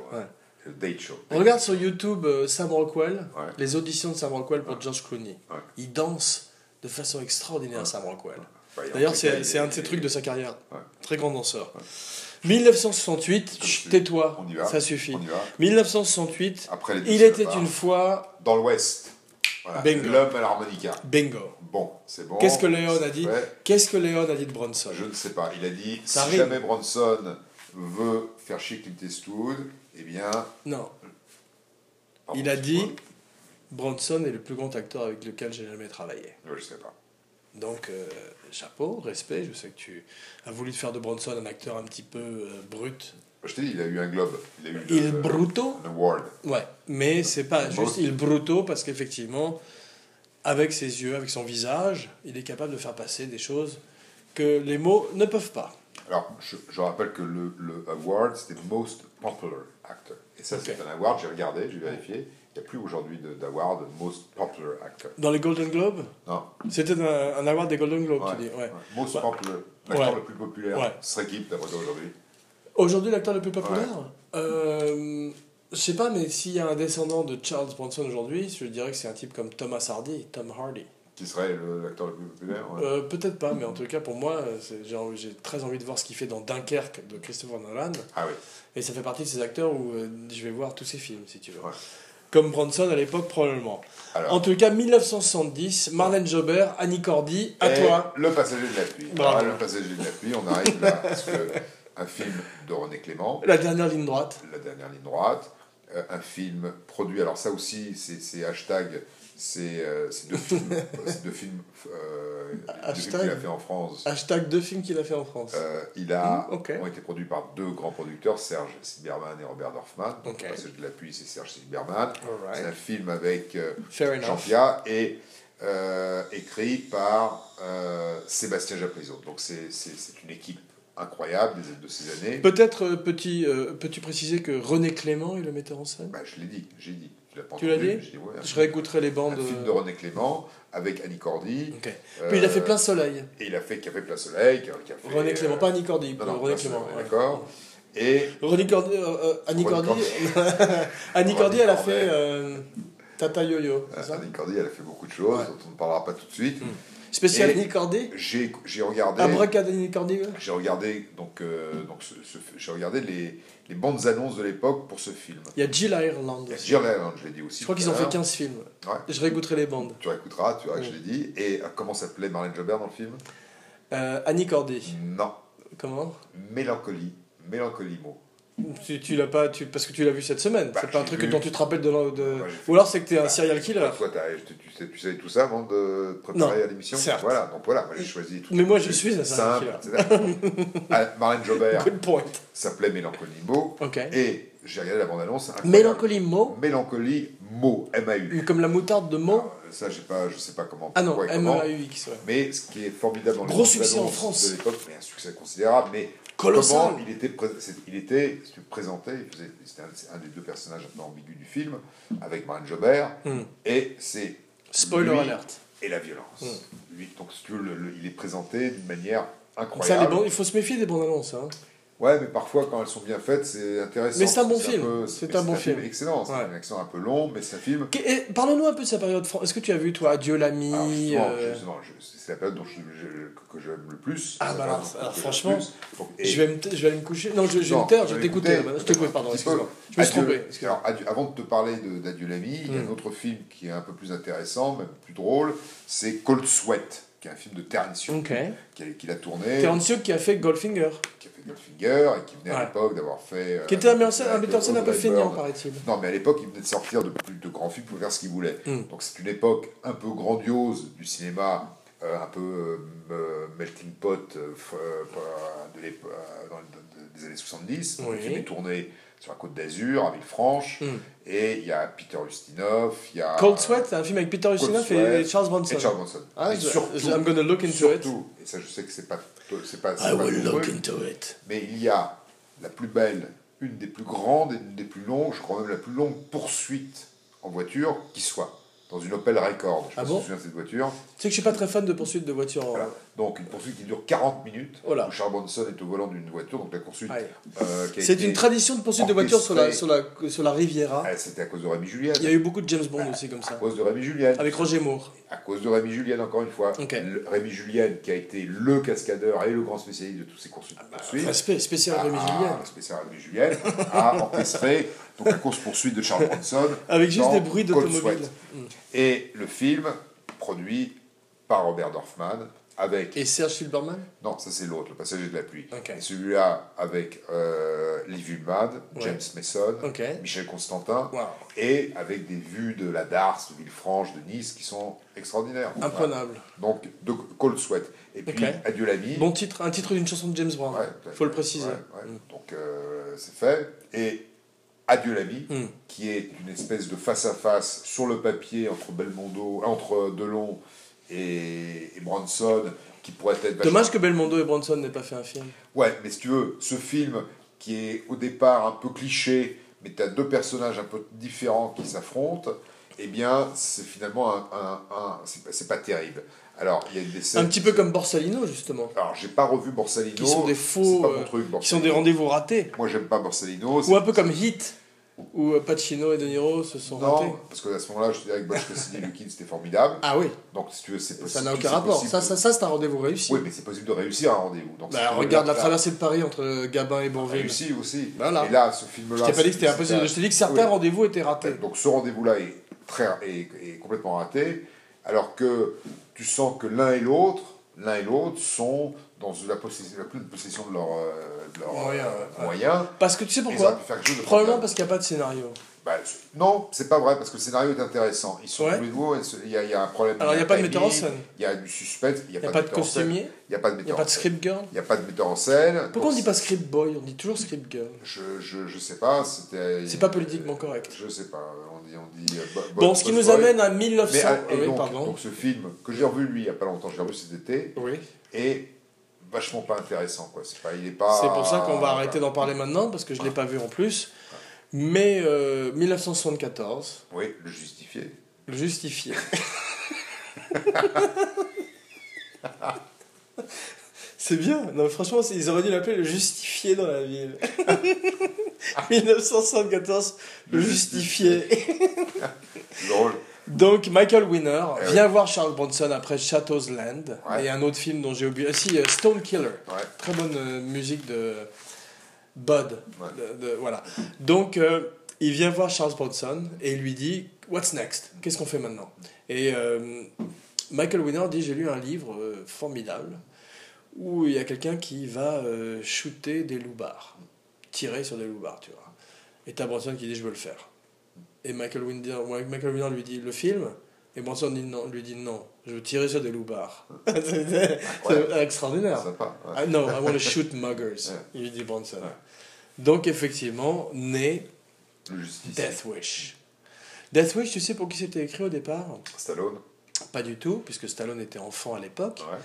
Le Date Show. On regarde sur YouTube euh, Sam Rockwell, les auditions de Sam Rockwell pour George Clooney. Il danse de façon extraordinaire. Sam Rockwell. D'ailleurs, c'est un de ses trucs de sa carrière. Très grand danseur. Ouais. 1968, Comme chut, tu- tais-toi, ça suffit. On y va. 1968, Après les il était une fois Dans l'Ouest. Voilà. L'homme à l'harmonica. bingo. Bon, c'est bon. Qu'est-ce que Léon a dit. Qu'est-ce que Léon a dit de Bronson Je ne sais pas. Il a dit Ça si jamais Bronson veut faire chier Clint Eastwood, eh bien. Non, pardon, il a dit. Bronson est le plus grand acteur avec lequel j'ai jamais travaillé. Je sais pas. Donc, euh, chapeau, respect. Je sais que tu as voulu faire de Bronson un acteur un petit peu euh, brut. Je t'ai dit, il a eu un globe. Il a eu Il le- bruto un award. Ouais, mais c'est pas juste il bruto parce qu'effectivement, avec ses yeux, avec son visage, il est capable de faire passer des choses que les mots ne peuvent pas. Alors, je, je rappelle que le, le award, c'était Most Popular Actor. Et ça, c'est Ok. un award, j'ai regardé, j'ai vérifié. Il n'y a plus aujourd'hui d'award Most Popular Actor. Dans les Golden Globes, Non. c'était un, un award des Golden Globes, Ouais, tu dis. Ouais. ouais. Most. Popular. L'acteur le plus populaire. Serait qui, d'après toi, aujourd'hui Aujourd'hui, l'acteur le plus populaire euh, Je sais pas, mais s'il y a un descendant de Charles Bronson aujourd'hui, je dirais que c'est un type comme Thomas Hardy, Tom Hardy. Qui serait l'acteur le plus populaire. Euh, Peut-être pas, mais en tout cas, pour moi, j'ai très envie de voir ce qu'il fait dans Dunkerque de Christopher Nolan. Ah oui. Et ça fait partie de ces acteurs où euh, je vais voir tous ses films, si tu veux. Comme Bronson à l'époque, probablement. Alors, En tout cas, 1970, Marlène Jobert, Annie Cordy, à et toi. Le passager de la pluie. Bravo. Voilà, le passager de la pluie, on arrive là, parce que un film de René Clément, La dernière ligne droite. La dernière ligne droite, euh, un film produit, alors ça aussi, c'est hashtag, c'est euh, c'est deux films, c'est deux films, euh, deux films Hashtag. qu'il a fait en France. Hashtag deux films qu'il a fait en France. Euh, il a, Mm, ok. ont été produits par deux grands producteurs, Serge Silberman et Robert Dorfman. Donc, Ok. Le passage de la pluie, c'est Serge Silberman. C'est un film avec euh. Jean Pia et euh, écrit par euh, Sébastien Japrisot. Donc c'est une équipe incroyable des- de ces années. Peut-être euh, petit, euh, peux-tu préciser que René Clément est le metteur en scène? Bah, je l'ai dit, j'ai dit. Tu l'as dit ouais, un Je réécouterai les un bandes. film de euh, René Clément avec Annie Cordy. Ok. Puis il a fait Euh, plein soleil. Et il a fait qui a fait Plein Soleil, qui a, qui a fait. René Clément, euh, pas Annie Cordy. non, non, René Clément. Ouais. D'accord. Et René Cordy, euh, euh, Annie Cordy, Annie Cordy, elle a fait euh, Tata Yo-Yo, Annie Cordy, elle a fait beaucoup de choses, Ouais. dont on ne parlera pas tout de suite. Spécial Annie Cordy J'ai regardé. Annie Cordy ouais. J'ai regardé donc, euh, donc ce- ce- j'ai regardé les, les bandes annonces de l'époque pour ce film. Il y a Jill Ireland Il y a aussi. Jill Ireland, je l'ai dit aussi. Je crois qu'ils ont fait l'heure. 15 films. Ouais. Je réécouterai les bandes. Tu réécouteras, tu verras que je l'ai dit. Et euh, comment s'appelait Marlène Jobert dans le film? Euh, Annie Cordy. Non, Comment? Mélancolie. Mélancolie mot. Tu, tu l'as pas, tu, parce que tu l'as vu cette semaine. Bah, c'est pas un truc vu. dont tu te rappelles de. Ou alors c'est que t'es un Bah, serial killer. Toi, t'as- tu, tu sais, tu savais tout ça avant de te préparer Non, à l'émission. Voilà, donc voilà, moi j'ai choisi tout. Mais moi, je suis un serial etc. Ah, Marlène Jobert Good point. s'appelait Mélancolie. Ok. Et j'ai regardé la bande-annonce. Mélancolie Mo, Mélancolie mot, M-A-U. comme la moutarde de Mo. Alors, Ça, j'ai pas, je sais pas comment. Ah non. M-A-U-X. Ouais. Mais ce qui est formidable dans les Gros bandes succès en France. de l'époque, mais un succès considérable, mais Colossal. comment il était, il était si tu le présentais, il faisait- c'était un, des deux personnages un peu ambigus du film, avec Marine Jobert, Hmm. et c'est Spoiler alert. et la violence. Hmm. Lui, donc si tu veux, le- le- il est présenté d'une manière Ça, les incroyable. bandes- il faut se méfier des bandes annonces. Hein. Ouais, mais parfois quand elles sont bien faites, c'est intéressant. Mais c'est un bon film. C'est un bon film. excellent. C'est un accent un peu long, mais c'est un film. Et Parle-nous un peu de sa période. Est-ce que tu as vu, toi, Adieu l'ami justement, euh, c'est la période que j'aime le plus. Ah, bah alors, franchement, je, vais me t- je vais aller me coucher. Non, je, vais me taire, je vais t'écouter. écouter. Je t'écoute, pardon, excuse-moi. Je me suis trompé. avant de te parler d'Adieu l'ami, il y a Mm. un autre film qui est un peu plus intéressant, même plus drôle, c'est Cold Sweat, qui est un film de Terence Young, Ok. qu'il a, tourné, Terence Young qui a fait Goldfinger. Qui Goldfinger, et qui venait à l'époque d'avoir fait... euh, Qui était un metteur en scène- un avec metteur en scène un peu feignant, paraît-il. Non, mais à l'époque, il venait de sortir de plus de grands films pour faire ce qu'il voulait. Mm. Donc c'est une époque un peu grandiose du cinéma, euh, un peu euh, melting pot de l'épo- dans le- des années 70. Donc, Oui. Film est tourné sur la côte d'Azur, à Villefranche, Mm. Et il y a Peter Ustinov, il y a... Cold Sweat, c'est un film avec Peter Ustinov et Charles Bronson. et Charles Bronson. Ah, Et surtout, je- I'm gonna look into surtout, et ça je sais que c'est pas, c'est pas, I pas will look into it. mais il y a la plus belle, une des plus grandes et une des plus longues, je crois même la plus longue poursuite en voiture qui soit, dans une Opel Record. Je Ah bon si tu de cette voiture. Tu sais que je suis pas très fan de poursuite de voiture. Voilà. Donc une poursuite qui dure 40 minutes, Oh là. où Charles Bronson est au volant d'une voiture, donc la poursuite euh, C'est une tradition de poursuite de voiture sur la, sur la, sur la Riviera. Ah, C'était à cause de Rémi Julien. Il y a eu beaucoup de James Bond aussi comme À ça. cause de Rémi Julien. Avec Roger Moore. À cause de Rémi Julien, encore une fois. Ok. Le- Rémi Julien, qui a été le cascadeur et le grand spécialiste de toutes ces courses poursuites. Respect spécial Rémi Ah, Julien. spécial Rémi Julien, a orchestré donc, la course-poursuite de Charles Bronson. Avec juste des bruits d'automobile. Sweat. Et le film, produit par Robert Dorfman, avec. Et Serge Silberman Non, ça c'est l'autre, le passager de la pluie. Ok. Et celui-là avec euh, Liv Ullmann, Ouais. James Mason. Michel Constantin, Wow. et avec des vues de la Darse, de Villefranche, de Nice qui sont extraordinaires. Voilà. Imprenable. Donc, de Cold Sweat. Et puis. Adieu l'ami. Bon titre, un titre d'une chanson de James Brown. Ouais, à Faut le préciser. Ouais. Mm. Donc euh, c'est fait. Et Adieu l'ami, Mm. qui est une espèce de face-à-face sur le papier entre Belmondo, entre Delon et, et Bronson, qui pourrait être... vachement- Dommage que Belmondo et Bronson n'aient pas fait un film. Ouais, mais si tu veux, ce film qui est au départ un peu cliché, mais tu as deux personnages un peu différents qui s'affrontent, eh bien, c'est finalement un, un, un- c'est pas terrible. Alors, il y a des Un scènes. petit peu comme Borsalino, justement. Alors, j'ai pas revu Borsalino. Qui sont des faux, C'est pas mon euh, truc, Qui sont des rendez-vous ratés. Moi, j'aime pas Borsalino. Ou un peu comme Hit, où euh, Pacino et De Niro se sont ratés. Non, parce qu'à ce moment-là, je te dirais que Bosch Cassidy et Lukin, c'était formidable. Ah oui, Donc, si tu veux, c'est possible. ça n'a aucun rapport. possible Ça, ça, ça c'est un rendez-vous réussi. Oui, mais c'est possible de réussir un rendez-vous. Donc, Bah, regarde la traversée de Paris entre Gabin et Bourville. Réussi aussi. Voilà. Et là, ce film-là. Je t'ai pas dit que c'était impossible. Je t'ai dit que certains Oui. rendez-vous étaient ratés. Donc ce rendez-vous-là est, très, est, est complètement raté, alors que tu sens que l'un et l'autre, l'un et l'autre sont dans la, possession, la pleine possession de leurs euh, de leurs, Moyens, euh, moyens. Parce que tu sais pourquoi de Probablement parce qu'il n'y a pas de scénario. Bah, non, c'est pas vrai, parce que le scénario est intéressant. Ils sont Ouais. tous les deux, il y, a- y a un problème. Alors, il n'y a pas de metteur en scène. Il y a du suspense, il n'y a, a pas de metteur scène, costumier. Il n'y a pas de Il n'y a metteur pas de script girl. Il n'y a pas de metteur en scène. Pourquoi on Donc, dit pas script boy? On dit toujours script girl. Je, je, je sais pas. C'est pas politiquement correct. Je sais pas, dit. On dit euh, bo- Bon, bo- ce qui nous amène à 1900. Mais, ah, et oui, donc, pardon. donc ce film que j'ai revu lui il n'y a pas longtemps, je l'ai revu cet été, Oui. est vachement pas intéressant quoi. C'est pas, il est pas. C'est pour ça qu'on va arrêter d'en parler maintenant, parce que je ne l'ai pas vu en plus. Mais euh, 1974, Oui, le justifier. le justifié. C'est bien. Non, franchement, ils auraient dû l'appeler le justifié dans la ville. 1974, le justifié. Drôle. Donc, Michael Winner Eh vient voir Charles Bronson après Shadow's Land. Ouais. Et un autre film dont j'ai oublié. Ah, si, euh, Stone Killer. Ouais. Très bonne euh, musique de Bud. Ouais. De- de- voilà. Donc, euh, il vient voir Charles Bronson et il lui dit What's next? Qu'est-ce qu'on fait maintenant? Et euh, Michael Winner dit J'ai lu un livre formidable où il y a quelqu'un qui va euh, shooter des loupards, tirer sur des loupards, tu vois. Et t'as Bronson qui dit Je veux le faire. Et Michael ouais, Michael lui dit Le film Et Bronson dit non, lui dit Non, je veux tirer sur des loupards. c'est c'est extraordinaire. Sympa. ouais. Ah non, I want to shoot muggers, Ouais. il lui dit Bronson. Ouais. Donc effectivement, justice. Death Wish. Death Wish, tu sais pour qui c'était écrit au départ? Stallone. Pas du tout, puisque Stallone était enfant à l'époque, Ouais.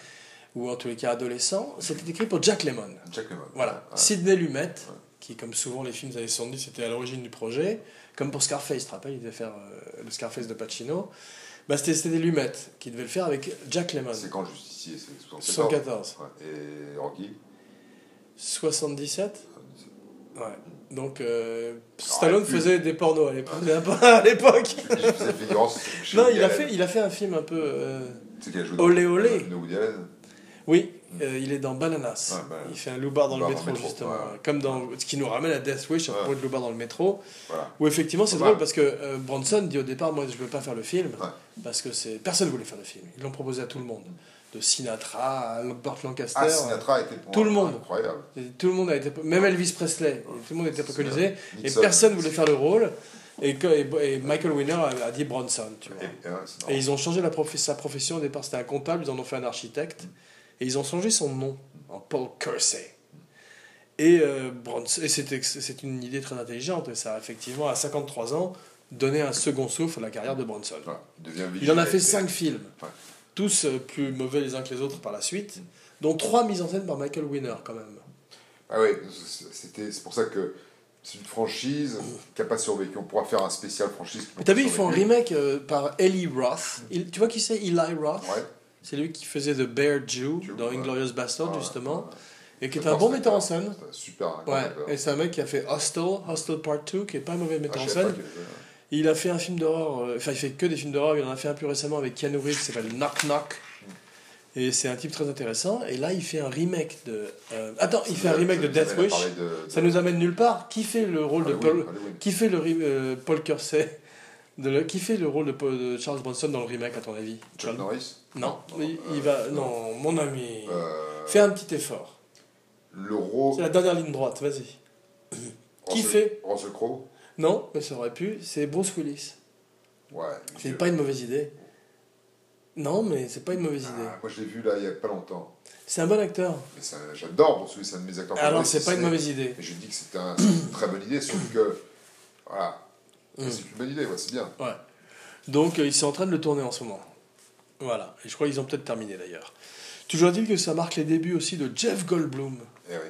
Ou en tous les cas adolescent. C'était écrit pour Jack Lemmon. Jack Lemmon. Voilà. Ouais. Sidney Lumet, Ouais. qui comme souvent les films des années 70, c'était à l'origine du projet. Comme pour Scarface, tu te rappelles, il devait faire euh, le Scarface de Pacino. Bah, c'était c'était Lumet qui devait le faire avec Jack Lemmon. C'est quand justicier C'est 74. 74. Ouais. Et Rocky? 77 Ouais. Donc, euh, Stallone faisait des pornos à l'époque. à l'époque. Non, il a, fait, il a fait un film un peu. euh, C'est Olé, olé. de Woody Allen? Oui, euh, il est dans Bananas. Ouais. Il fait un loupard dans le Loupard métro, dans le métro, justement. ouais. Comme dans. Ce qui nous ramène à Death Wish à propos de loupard dans le métro. Voilà. Où effectivement, c'est drôle parce que euh, Bronson dit au départ Moi, je ne veux pas faire le film. Parce que c'est personne ne voulait faire le film. Ils l'ont proposé à tout le monde. De Sinatra à Burt Lancaster. Ah, Sinatra était pour tout le monde. incroyable. Tout le monde a été, même Elvis Presley, tout le monde était préconisé, et personne voulait faire le rôle. Et, et- et Michael Winner a, a dit Bronson, tu vois. Et, et, ouais, c'est Et marrant. ils ont changé la prof- sa profession. Au départ, c'était un comptable, ils en ont fait un architecte. Et ils ont changé son nom en Paul Kersey. Et, euh, et c'est une idée très intelligente. Et ça a effectivement, à 53 ans, donné un second souffle à la carrière de Bronson. Voilà. Il, devient Il en a fait vigilante. 5 films, Ouais. tous euh, plus mauvais les uns que les autres par la suite, dont 3 mises en scène par Michael Winner quand même. Ah oui, c'était, c'est pour ça que c'est une franchise qui n'a pas survécu. On pourra faire un spécial franchise. T'as vu, ils font un remake euh, par Eli Roth. Il- tu vois qui c'est Eli Roth? Ouais. C'est lui qui faisait The Bear Jew Jew, dans ouais. Inglorious Bastard, justement. ouais. Et qui est un bon metteur en scène. Super Ouais, et c'est un mec qui a fait Hostel, Hostel Part 2, qui est pas un mauvais Ah, metteur en je savais scène. Il a fait un film d'horreur, euh, enfin il fait que des films d'horreur, il en a fait un plus récemment avec Keanu Reeves qui s'appelle Knock Knock. Et c'est un type très intéressant. Et là, il fait un remake de. euh, Attends, il fait un remake de Death Wish. de- Ça nous amène nulle part. Qui fait le rôle de Paul Hollywood. Qui fait le euh, Paul Kersey? De le- Qui fait le rôle de, Charles Bronson dans le remake à ton avis? Chuck Charles- Norris Non, il, il euh, va. Non, mon ami. Euh, Fais un petit effort. Le rôle. C'est la dernière ligne droite, vas-y. qui fait? Russell Crowe? Non, mais ça aurait pu. C'est Bruce Willis. Ouais. C'est pas une mauvaise idée. Non, mais c'est pas une mauvaise idée. Ah, moi, je l'ai vu là il y a pas longtemps. C'est un bon acteur. J'adore Bruce Willis, c'est un de mes acteurs Alors, c'est pas une mauvaise idée. Je dis que c'était un- c'est une très bonne idée, sauf que. Voilà. C'est une bonne idée, ouais, c'est bien. Ouais. Donc, euh, ils sont en train de le tourner en ce moment. Voilà. Et je crois qu'ils ont peut-être terminé d'ailleurs. Toujours dit que ça marque les débuts aussi de Jeff Goldblum Et oui.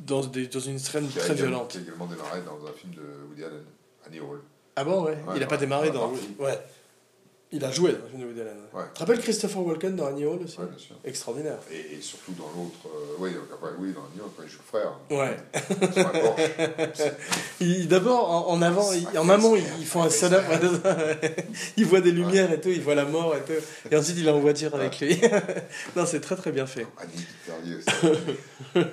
dans, des- dans une scène Qui très violente. Qui a également démarré dans un film de Woody Allen, Annie Hall. Ah bon, ouais. Ouais, il a pas démarré dans. Ouais. Il a joué dans Woody Allen. Ouais. Tu te rappelles Christopher Walken dans Annie Hall aussi Ouais, bien sûr. Extraordinaire. Et, et surtout dans l'autre, euh, oui, après, oui, dans New York, quand il joue le frère, Ouais. sur la Porsche. D'abord, en, en avant, il- en amont, ils, font un setup. il voit des lumières et tout, il voit la mort et tout. Et ensuite, il est en voiture avec lui. non, c'est très très bien fait. Annie Perrier aussi.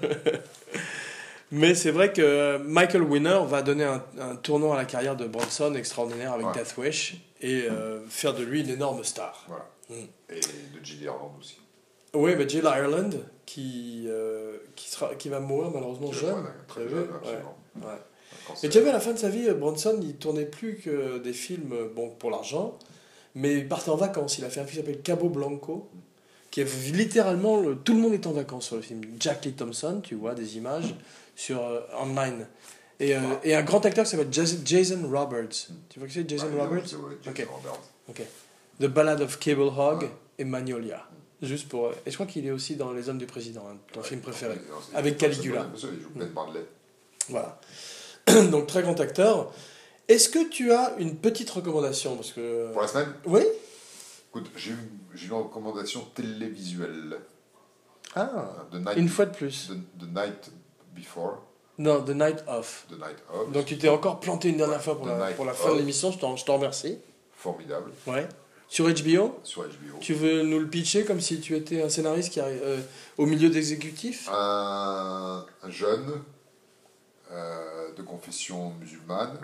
Mais c'est vrai que Michael Winner va donner un, un tournant à la carrière de Bronson extraordinaire avec. Death Wish et euh, faire de lui une énorme star. Voilà. Mm. Et de Gilles Ireland aussi. Oui, mais Jill Ireland qui, euh, qui, sera, qui va mourir malheureusement jeune. jeune, très jeune, Ouais, absolument. ouais. Et vu à la fin de sa vie, Bronson, il tournait plus que des films bon, pour l'argent, mais il partait en vacances. Il a fait un film qui s'appelle Cabo Blanco, qui est littéralement, le- tout le monde est en vacances sur le film. Jack Lee Thompson, tu vois des images sur euh, online. Et, euh, et un grand acteur qui s'appelle Jas- Jason Roberts. Tu vois qui c'est Jason Ah, Roberts? Ok. Roberts. The Ballad of Cable Hog Ouais. et Magnolia. Juste pour. euh, Et je crois qu'il est aussi dans Les Hommes du Président, hein, ton film préféré. Avec Caligula. Mardelet. Voilà. Donc très grand acteur. Est-ce que tu as une petite recommandation? Parce que. Pour la semaine, Oui écoute, j'ai une recommandation télévisuelle. Ah The Night, Une fois de plus. the, the Night Before, Non, The Night Off. The Night Of. Donc tu t'es encore planté une dernière Ouais, fois pour la, pour la fin de l'émission, je t'en je t'en remercie. Formidable, Ouais. Sur HBO sur HBO. Tu veux nous le pitcher comme si tu étais un scénariste qui arrive euh, au milieu d'exécutifs? Un, un jeune euh, de confession musulmane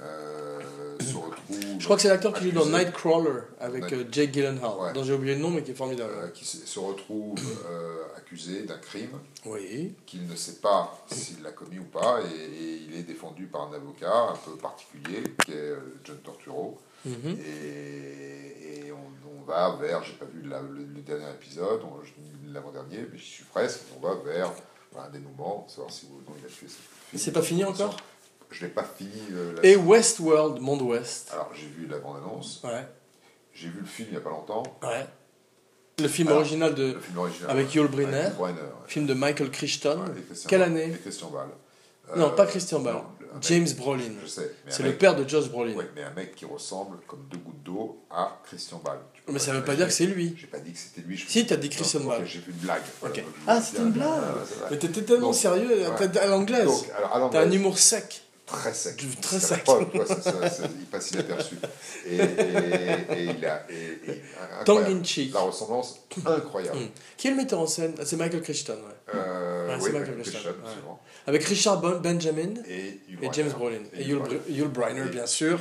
euh, se retrouve. Je crois que c'est l'acteur qui joue dans accusé, Nightcrawler avec Night- euh, Jake Gyllenhaal, Ouais. dont j'ai oublié le nom mais qui est formidable. euh, qui se retrouve euh, accusé d'un crime Oui. qu'il ne sait pas s'il l'a commis ou pas, et, et il est défendu par un avocat un peu particulier, qui est euh, John Torturo. Mhm. Et, et on, on va vers, j'ai pas vu la- le, le dernier épisode, l'avant-dernier, mais j'y suis presque, on va vers un dénouement, savoir si ou non il a tué cette fille. C'est pas fini encore? Je n'ai pas fini. euh, la- Et Westworld, Monde Ouest. Alors j'ai vu la bande-annonce, Ouais. j'ai vu le film il n'y a pas longtemps, Ouais. Le film Alors, original de. le film original. Avec Yul Brynner. Ouais. Film de Michael Crichton. Ouais, Quelle Bale. année Et Christian Bale. Non, Euh, pas Christian non, mec- James Brolin. Je sais. C'est le père de Josh Brolin. Ouais, mais un mec qui ressemble comme deux gouttes d'eau à Christian peux Mais ça veut pas dire que c'est lui. J'ai pas dit que c'était lui. je- Si, t'as dit Christian Non, ok, Bale. J'ai fait une blague. Voilà, donc Ah, c'était une blague. Voilà, c'est vrai. Mais t'étais tellement Donc, sérieux, t'as- à l'anglaise. T'as un humour sec. Très sec. Très sec. ça- ça- ça- il passe inaperçu. Et, et, et il a. Et. La ressemblance incroyable. Mm. Qui est le metteur en scène? Ah, C'est Michael Crichton, ouais. Euh, Ouais, c'est oui, Michael Michael ouais. absolument. Avec Richard Bon- Benjamin Et, James. Brolin. Et Yul, Yul Brynner, bien sûr.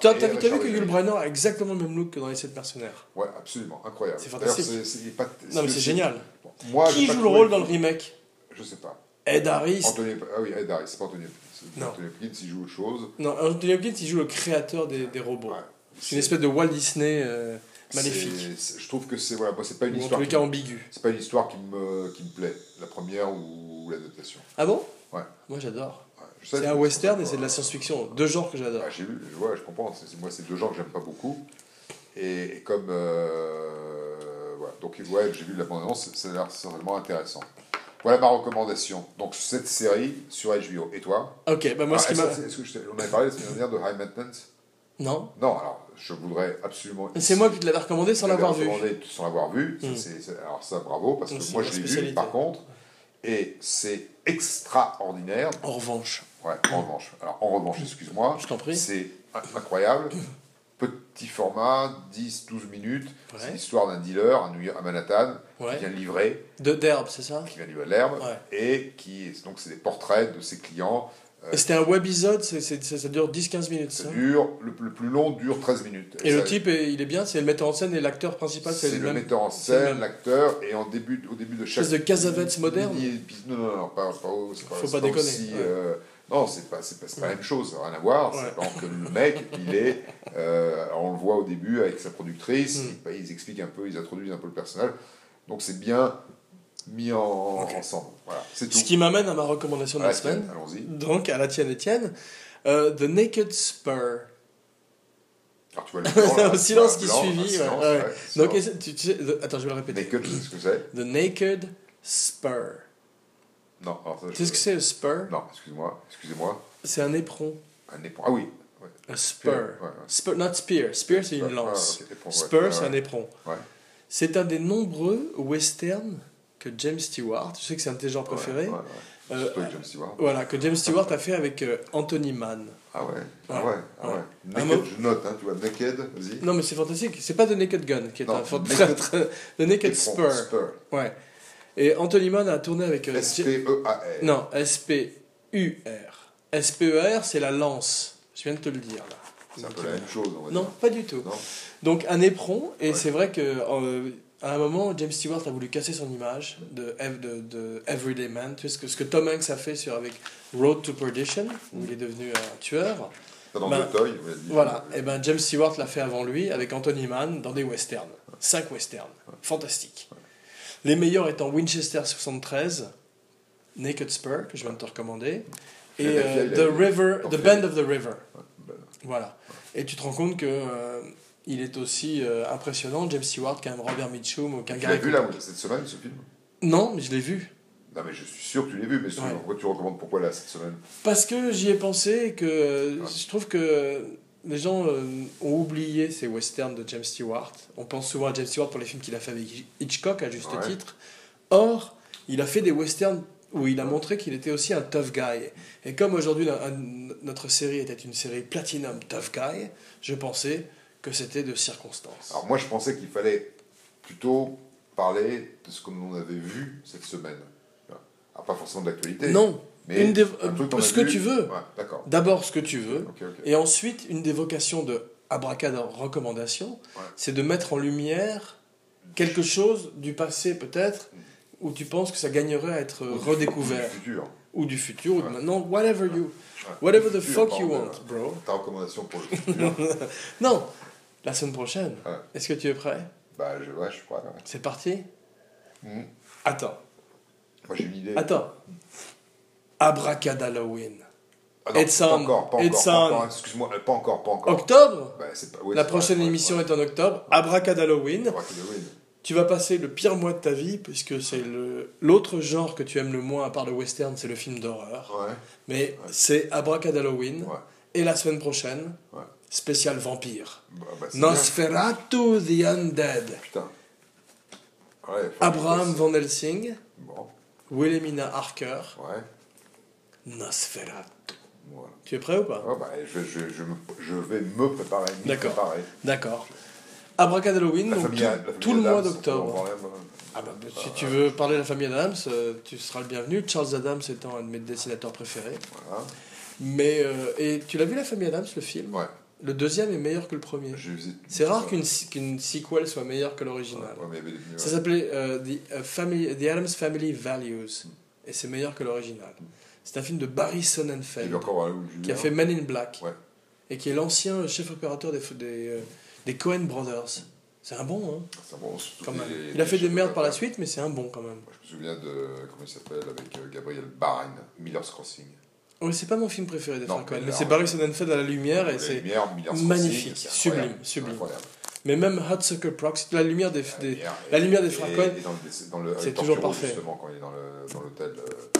T'as vu, que Yul. Brynner a exactement le même look que dans Les 7 mercenaires Ouais, absolument, incroyable. C'est fantastique. est pas- Non, mais c'est génial. Bon, Moi, j'ai Qui joue le rôle dans le remake? Je sais pas. Ed Harris. Anthony, ah oui, Ed Harris, c'est pas Anthony Hopkins. Non. Anthony Hopkins, il joue autre chose. Non, Anthony Hopkins, il joue le créateur des, des robots. Ouais. C'est une espèce de Walt Disney euh, maléfique. Je trouve que c'est voilà, c'est pas une Ou en histoire. tous les cas ambigu. C'est pas une histoire qui me qui me plaît, la première ou l'adaptation. Ah bon? Ouais. Moi j'adore. Ouais, C'est un western et c'est de la science-fiction. Deux genres que j'adore. Ouais, j'ai vu, je vois, je comprends. Moi, c'est deux genres que j'aime pas beaucoup. Et, et comme euh, voilà, donc ouais, j'ai vu la bande-annonce, ça a l'air certainement intéressant. Voilà ma recommandation. Donc cette série sur HBO. Et toi? Ok, bah moi Ah, ce qui m'a. que- est-ce que je t'ai- on avait parlé la semaine dernière de High Maintenance? Non Non, alors je voudrais absolument. C'est moi qui te l'avais recommandé sans l'avoir vu. recommandé Sans l'avoir vu. Mm. c'est- alors ça, bravo, parce que moi je l'ai vu par contre. Et c'est extraordinaire. En revanche, Ouais, en revanche. Alors en revanche, excuse-moi. je t'en prie. C'est incroyable. Petit format, 10-12 minutes. C'est Ouais. l'histoire d'un dealer à, New York, à Manhattan Ouais. qui vient livrer, De d'herbe, c'est ça? Qui vient livrer l'herbe. Ouais. Et qui, donc c'est des portraits de ses clients. Euh, Et C'était un webisode, c'est- c'est- ça, dure 10-15 minutes. ça Ça? dure, le, le plus long dure 13 minutes. Et ça- le type, est- il est bien, c'est le metteur en scène et l'acteur principal, c'est C'est le le même. metteur en c'est scène, l'acteur, et en début, au début de chaque. Espèce de Cassavetes moderne. mini Non, non, non, pas, pas, c'est pas, Faut c'est pas déconner, aussi, euh, non, c'est pas, c'est pas, pas la même chose, ça n'a rien à voir. Ouais. C'est que le mec, il est. euh, on le voit au début avec sa productrice, Mm. ils, ils expliquent un peu, ils introduisent un peu le personnage. Donc c'est bien mis en, ensemble. Voilà, c'est tout. Ce qui m'amène à ma recommandation de la semaine. Allons-y. Donc, à la tienne, Étienne. Euh, The Naked Spur. Alors tu vois le blanc, là, Au silence qui blanc, suivit. un ouais, silence, ouais. ouais, Donc, silence. essaie- tu, tu sais, the- attends, je vais le répéter. Naked, tu sais ce que c'est? The Naked Spur. Non, alors ça, Tu sais ce que c'est, le spur? Non, excuse-moi, excusez-moi. C'est un éperon. Un éperon. Ah oui, Ouais. A spur. Ouais, ouais. Spur, not spear. Spear, c'est une Ah, lance. éperon. Spur, c'est un éperon. Ouais. C'est un des nombreux westerns que James Stewart, je sais que c'est un de tes genres préférés, Ouais, ouais, ouais. Euh, James Stewart. voilà, que James Stewart a fait avec euh, Anthony Mann. Ah ouais, ah Ouais. ouais, ah ouais. Un Naked, je note, hein, tu vois, Naked, vas-y. Non, mais c'est fantastique. C'est pas The Naked Gun qui est Non, un Naked- très, très- The Naked Spur. Spur. Ouais. Et Anthony Mann a tourné avec. euh, S-P-E-A-R. non, S-P-U-R. S-P-E-R, c'est la lance. Je viens de te le dire là. C'est un peu la même chose, on va Non, pas du tout. Non Donc un éperon, et Ouais. c'est vrai que euh, à un moment, James Stewart a voulu casser son image de, de, de Everyday Man. Tu sais ce que, ce que Tom Hanks a fait sur, avec Road to Perdition, où il est devenu un tueur. Dans Ben, le toy. Voilà, et ben James Stewart l'a fait avant lui avec Anthony Mann dans des westerns. Cinq westerns. Fantastique. Les meilleurs étant Winchester 73, Naked Spur, que je viens de te recommander, et euh, The River, The Band of the River. Ben, Voilà. Et tu te rends compte que euh, il est aussi euh, impressionnant, James Stewart, qu'un Robert Mitchum ou qu'un Tu Gary l'as vu là, cette semaine, ce film Non, mais je l'ai vu. Non, mais je suis sûr que tu l'as vu, mais Ouais. pourquoi tu recommandes pourquoi là, cette semaine? Parce que j'y ai pensé et que Ouais. je trouve que les gens euh, ont oublié ces westerns de James Stewart. On pense souvent à James Stewart pour les films qu'il a fait avec Hitchcock, à juste Ouais. titre. Or, il a fait des westerns où il a montré qu'il était aussi un tough guy. Et comme aujourd'hui notre série était une série Platinum Tough Guy, je pensais que c'était de circonstance. Alors moi, je pensais qu'il fallait plutôt parler de ce que l'on avait vu cette semaine. Alors, pas forcément de l'actualité. non, mais une des- ce que vu. tu veux. Ouais. D'abord ce que tu veux. Et ensuite, une des vocations de Abracadabra recommandation, Ouais. c'est de mettre en lumière quelque chose du passé peut-être, où tu penses que ça gagnerait à être Ou redécouvert, ou du futur. ou du futur, ou de maintenant, whatever you, whatever the fuck you want, euh, bro. Ta recommandation pour le futur Non, la semaine prochaine. Est-ce que tu es prêt? Bah, je, ouais, je suis prêt. C'est parti? Mhm. Attends, Moi, j'ai une idée. attends. Abracadalloween. Ah non, pas encore, pas encore, excuse-moi, euh, pas encore, pas encore. Octobre? Bah, c'est pas- ouais, La prochaine vrai, émission ouais. est en octobre. Abracadalloween. Roll. Tu vas passer le pire mois de ta vie, puisque c'est le l'autre genre que tu aimes le moins, à part le western, c'est le film d'horreur. Ouais, Mais c'est Abracadalloween. Et la semaine prochaine, spécial vampire. Bah, bah, bien. Nosferatu the Undead. Putain. Abraham Van Helsing, Bon, Wilhelmina Harker, ouais, Nosferatu. voilà. Tu es prêt ou pas? Ouais, bah, je, je, je, je vais me préparer, D'accord. D'accord. Abracadalloween, La donc famille, tout, tout le mois d'octobre. Ah bah, si tu veux parler de la famille Adams, euh, tu seras le bienvenu. Charles Adams étant un de mes dessinateurs préférés. Voilà. Mais euh, et tu l'as vu la famille Adams le film? Ouais, Le deuxième est meilleur que le premier. C'est rare qu'une qu'une sequel soit meilleure que l'original. Ouais, des- Ça s'appelait euh, The, Family- The Adams Family Values et c'est meilleur que l'original. C'est un film de Barry Sonnenfeld qui a fait Men in Black Ouais. et qui est l'ancien chef opérateur des, des, euh, des Coen Brothers. C'est un bon, hein, C'est bon, même. Il a fait des merdes par la suite, mais c'est un bon quand même. Moi, je me souviens de. Comment il s'appelle Avec euh, Gabriel Byrne, Miller's Crossing. Oui, c'est pas mon film préféré des Non, Coen, mais c'est Barry Sonnenfeld à la lumière et c'est magnifique, sublime, sublime. Mais même Hudsucker Proxy, la lumière des, La des- lumière, des dans dans le- c'est avec toujours parfait. Justement, quand il est dans dans l'hôtel. euh,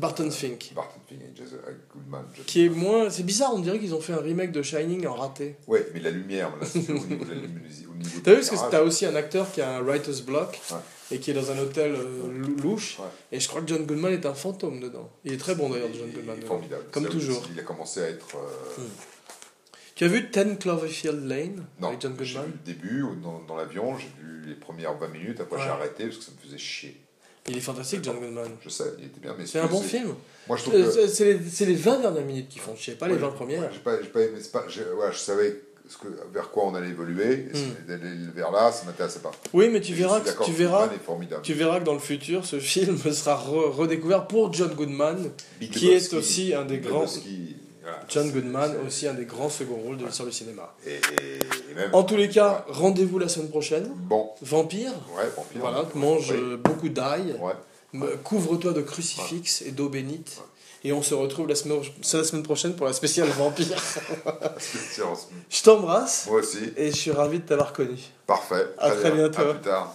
Barton Fink. Barton Fink et Jason avec Goodman. Jason Qui est Goodman. moins. C'est bizarre, on dirait qu'ils ont fait un remake de Shining en raté. Ouais, mais la lumière, là, c'est au niveau de la luminosité. au niveau T'as vu parce que t'as aussi un acteur qui a un writer's block Ouais. et qui est dans un hôtel euh, lou- louche. Ouais. Et je crois que John Goodman est un fantôme dedans. Il est très bon d'ailleurs, Il- John il est Goodman. formidable. Comme toujours. Il a commencé à être. euh, Tu as vu 10 Cloverfield Lane Non, avec John j'ai vu Goodman le début dans, dans l'avion, j'ai vu les premières 20 minutes, après Ouais. j'ai arrêté parce que ça me faisait chier. Il est fantastique, John Goodman. Je sais, il était bien, mais C'est un bon film. Moi je trouve Euh, que. C'est les, c'est les 20 dernières minutes qui font chier, pas les Ouais, 20 ouais, premières. j'ai pas, j'ai pas aimé, c'est pas, j'ai- ouais, je savais ce que, vers quoi on allait évoluer, d'aller vers là, ça m'intéressait pas. Oui, mais tu Et verras, que, tu, verras, tu verras que dans le futur, ce film sera re- redécouvert pour John Goodman, Big qui est aussi un des grands- voilà, John Goodman, aussi un des grands second rôles de l'histoire du cinéma. Et, et- et même. En tous les cas, rendez-vous la semaine prochaine. Bon, Vampire, ouais, vampire. voilà, mange Oui. euh, beaucoup d'ail, Ouais. couvre-toi de crucifix et d'eau bénite. Et on se retrouve la semaine, c'est la semaine prochaine pour la spéciale Vampire. Je t'embrasse Moi aussi. et je suis ravi de t'avoir connu. Parfait. À très bien. bientôt. À plus tard.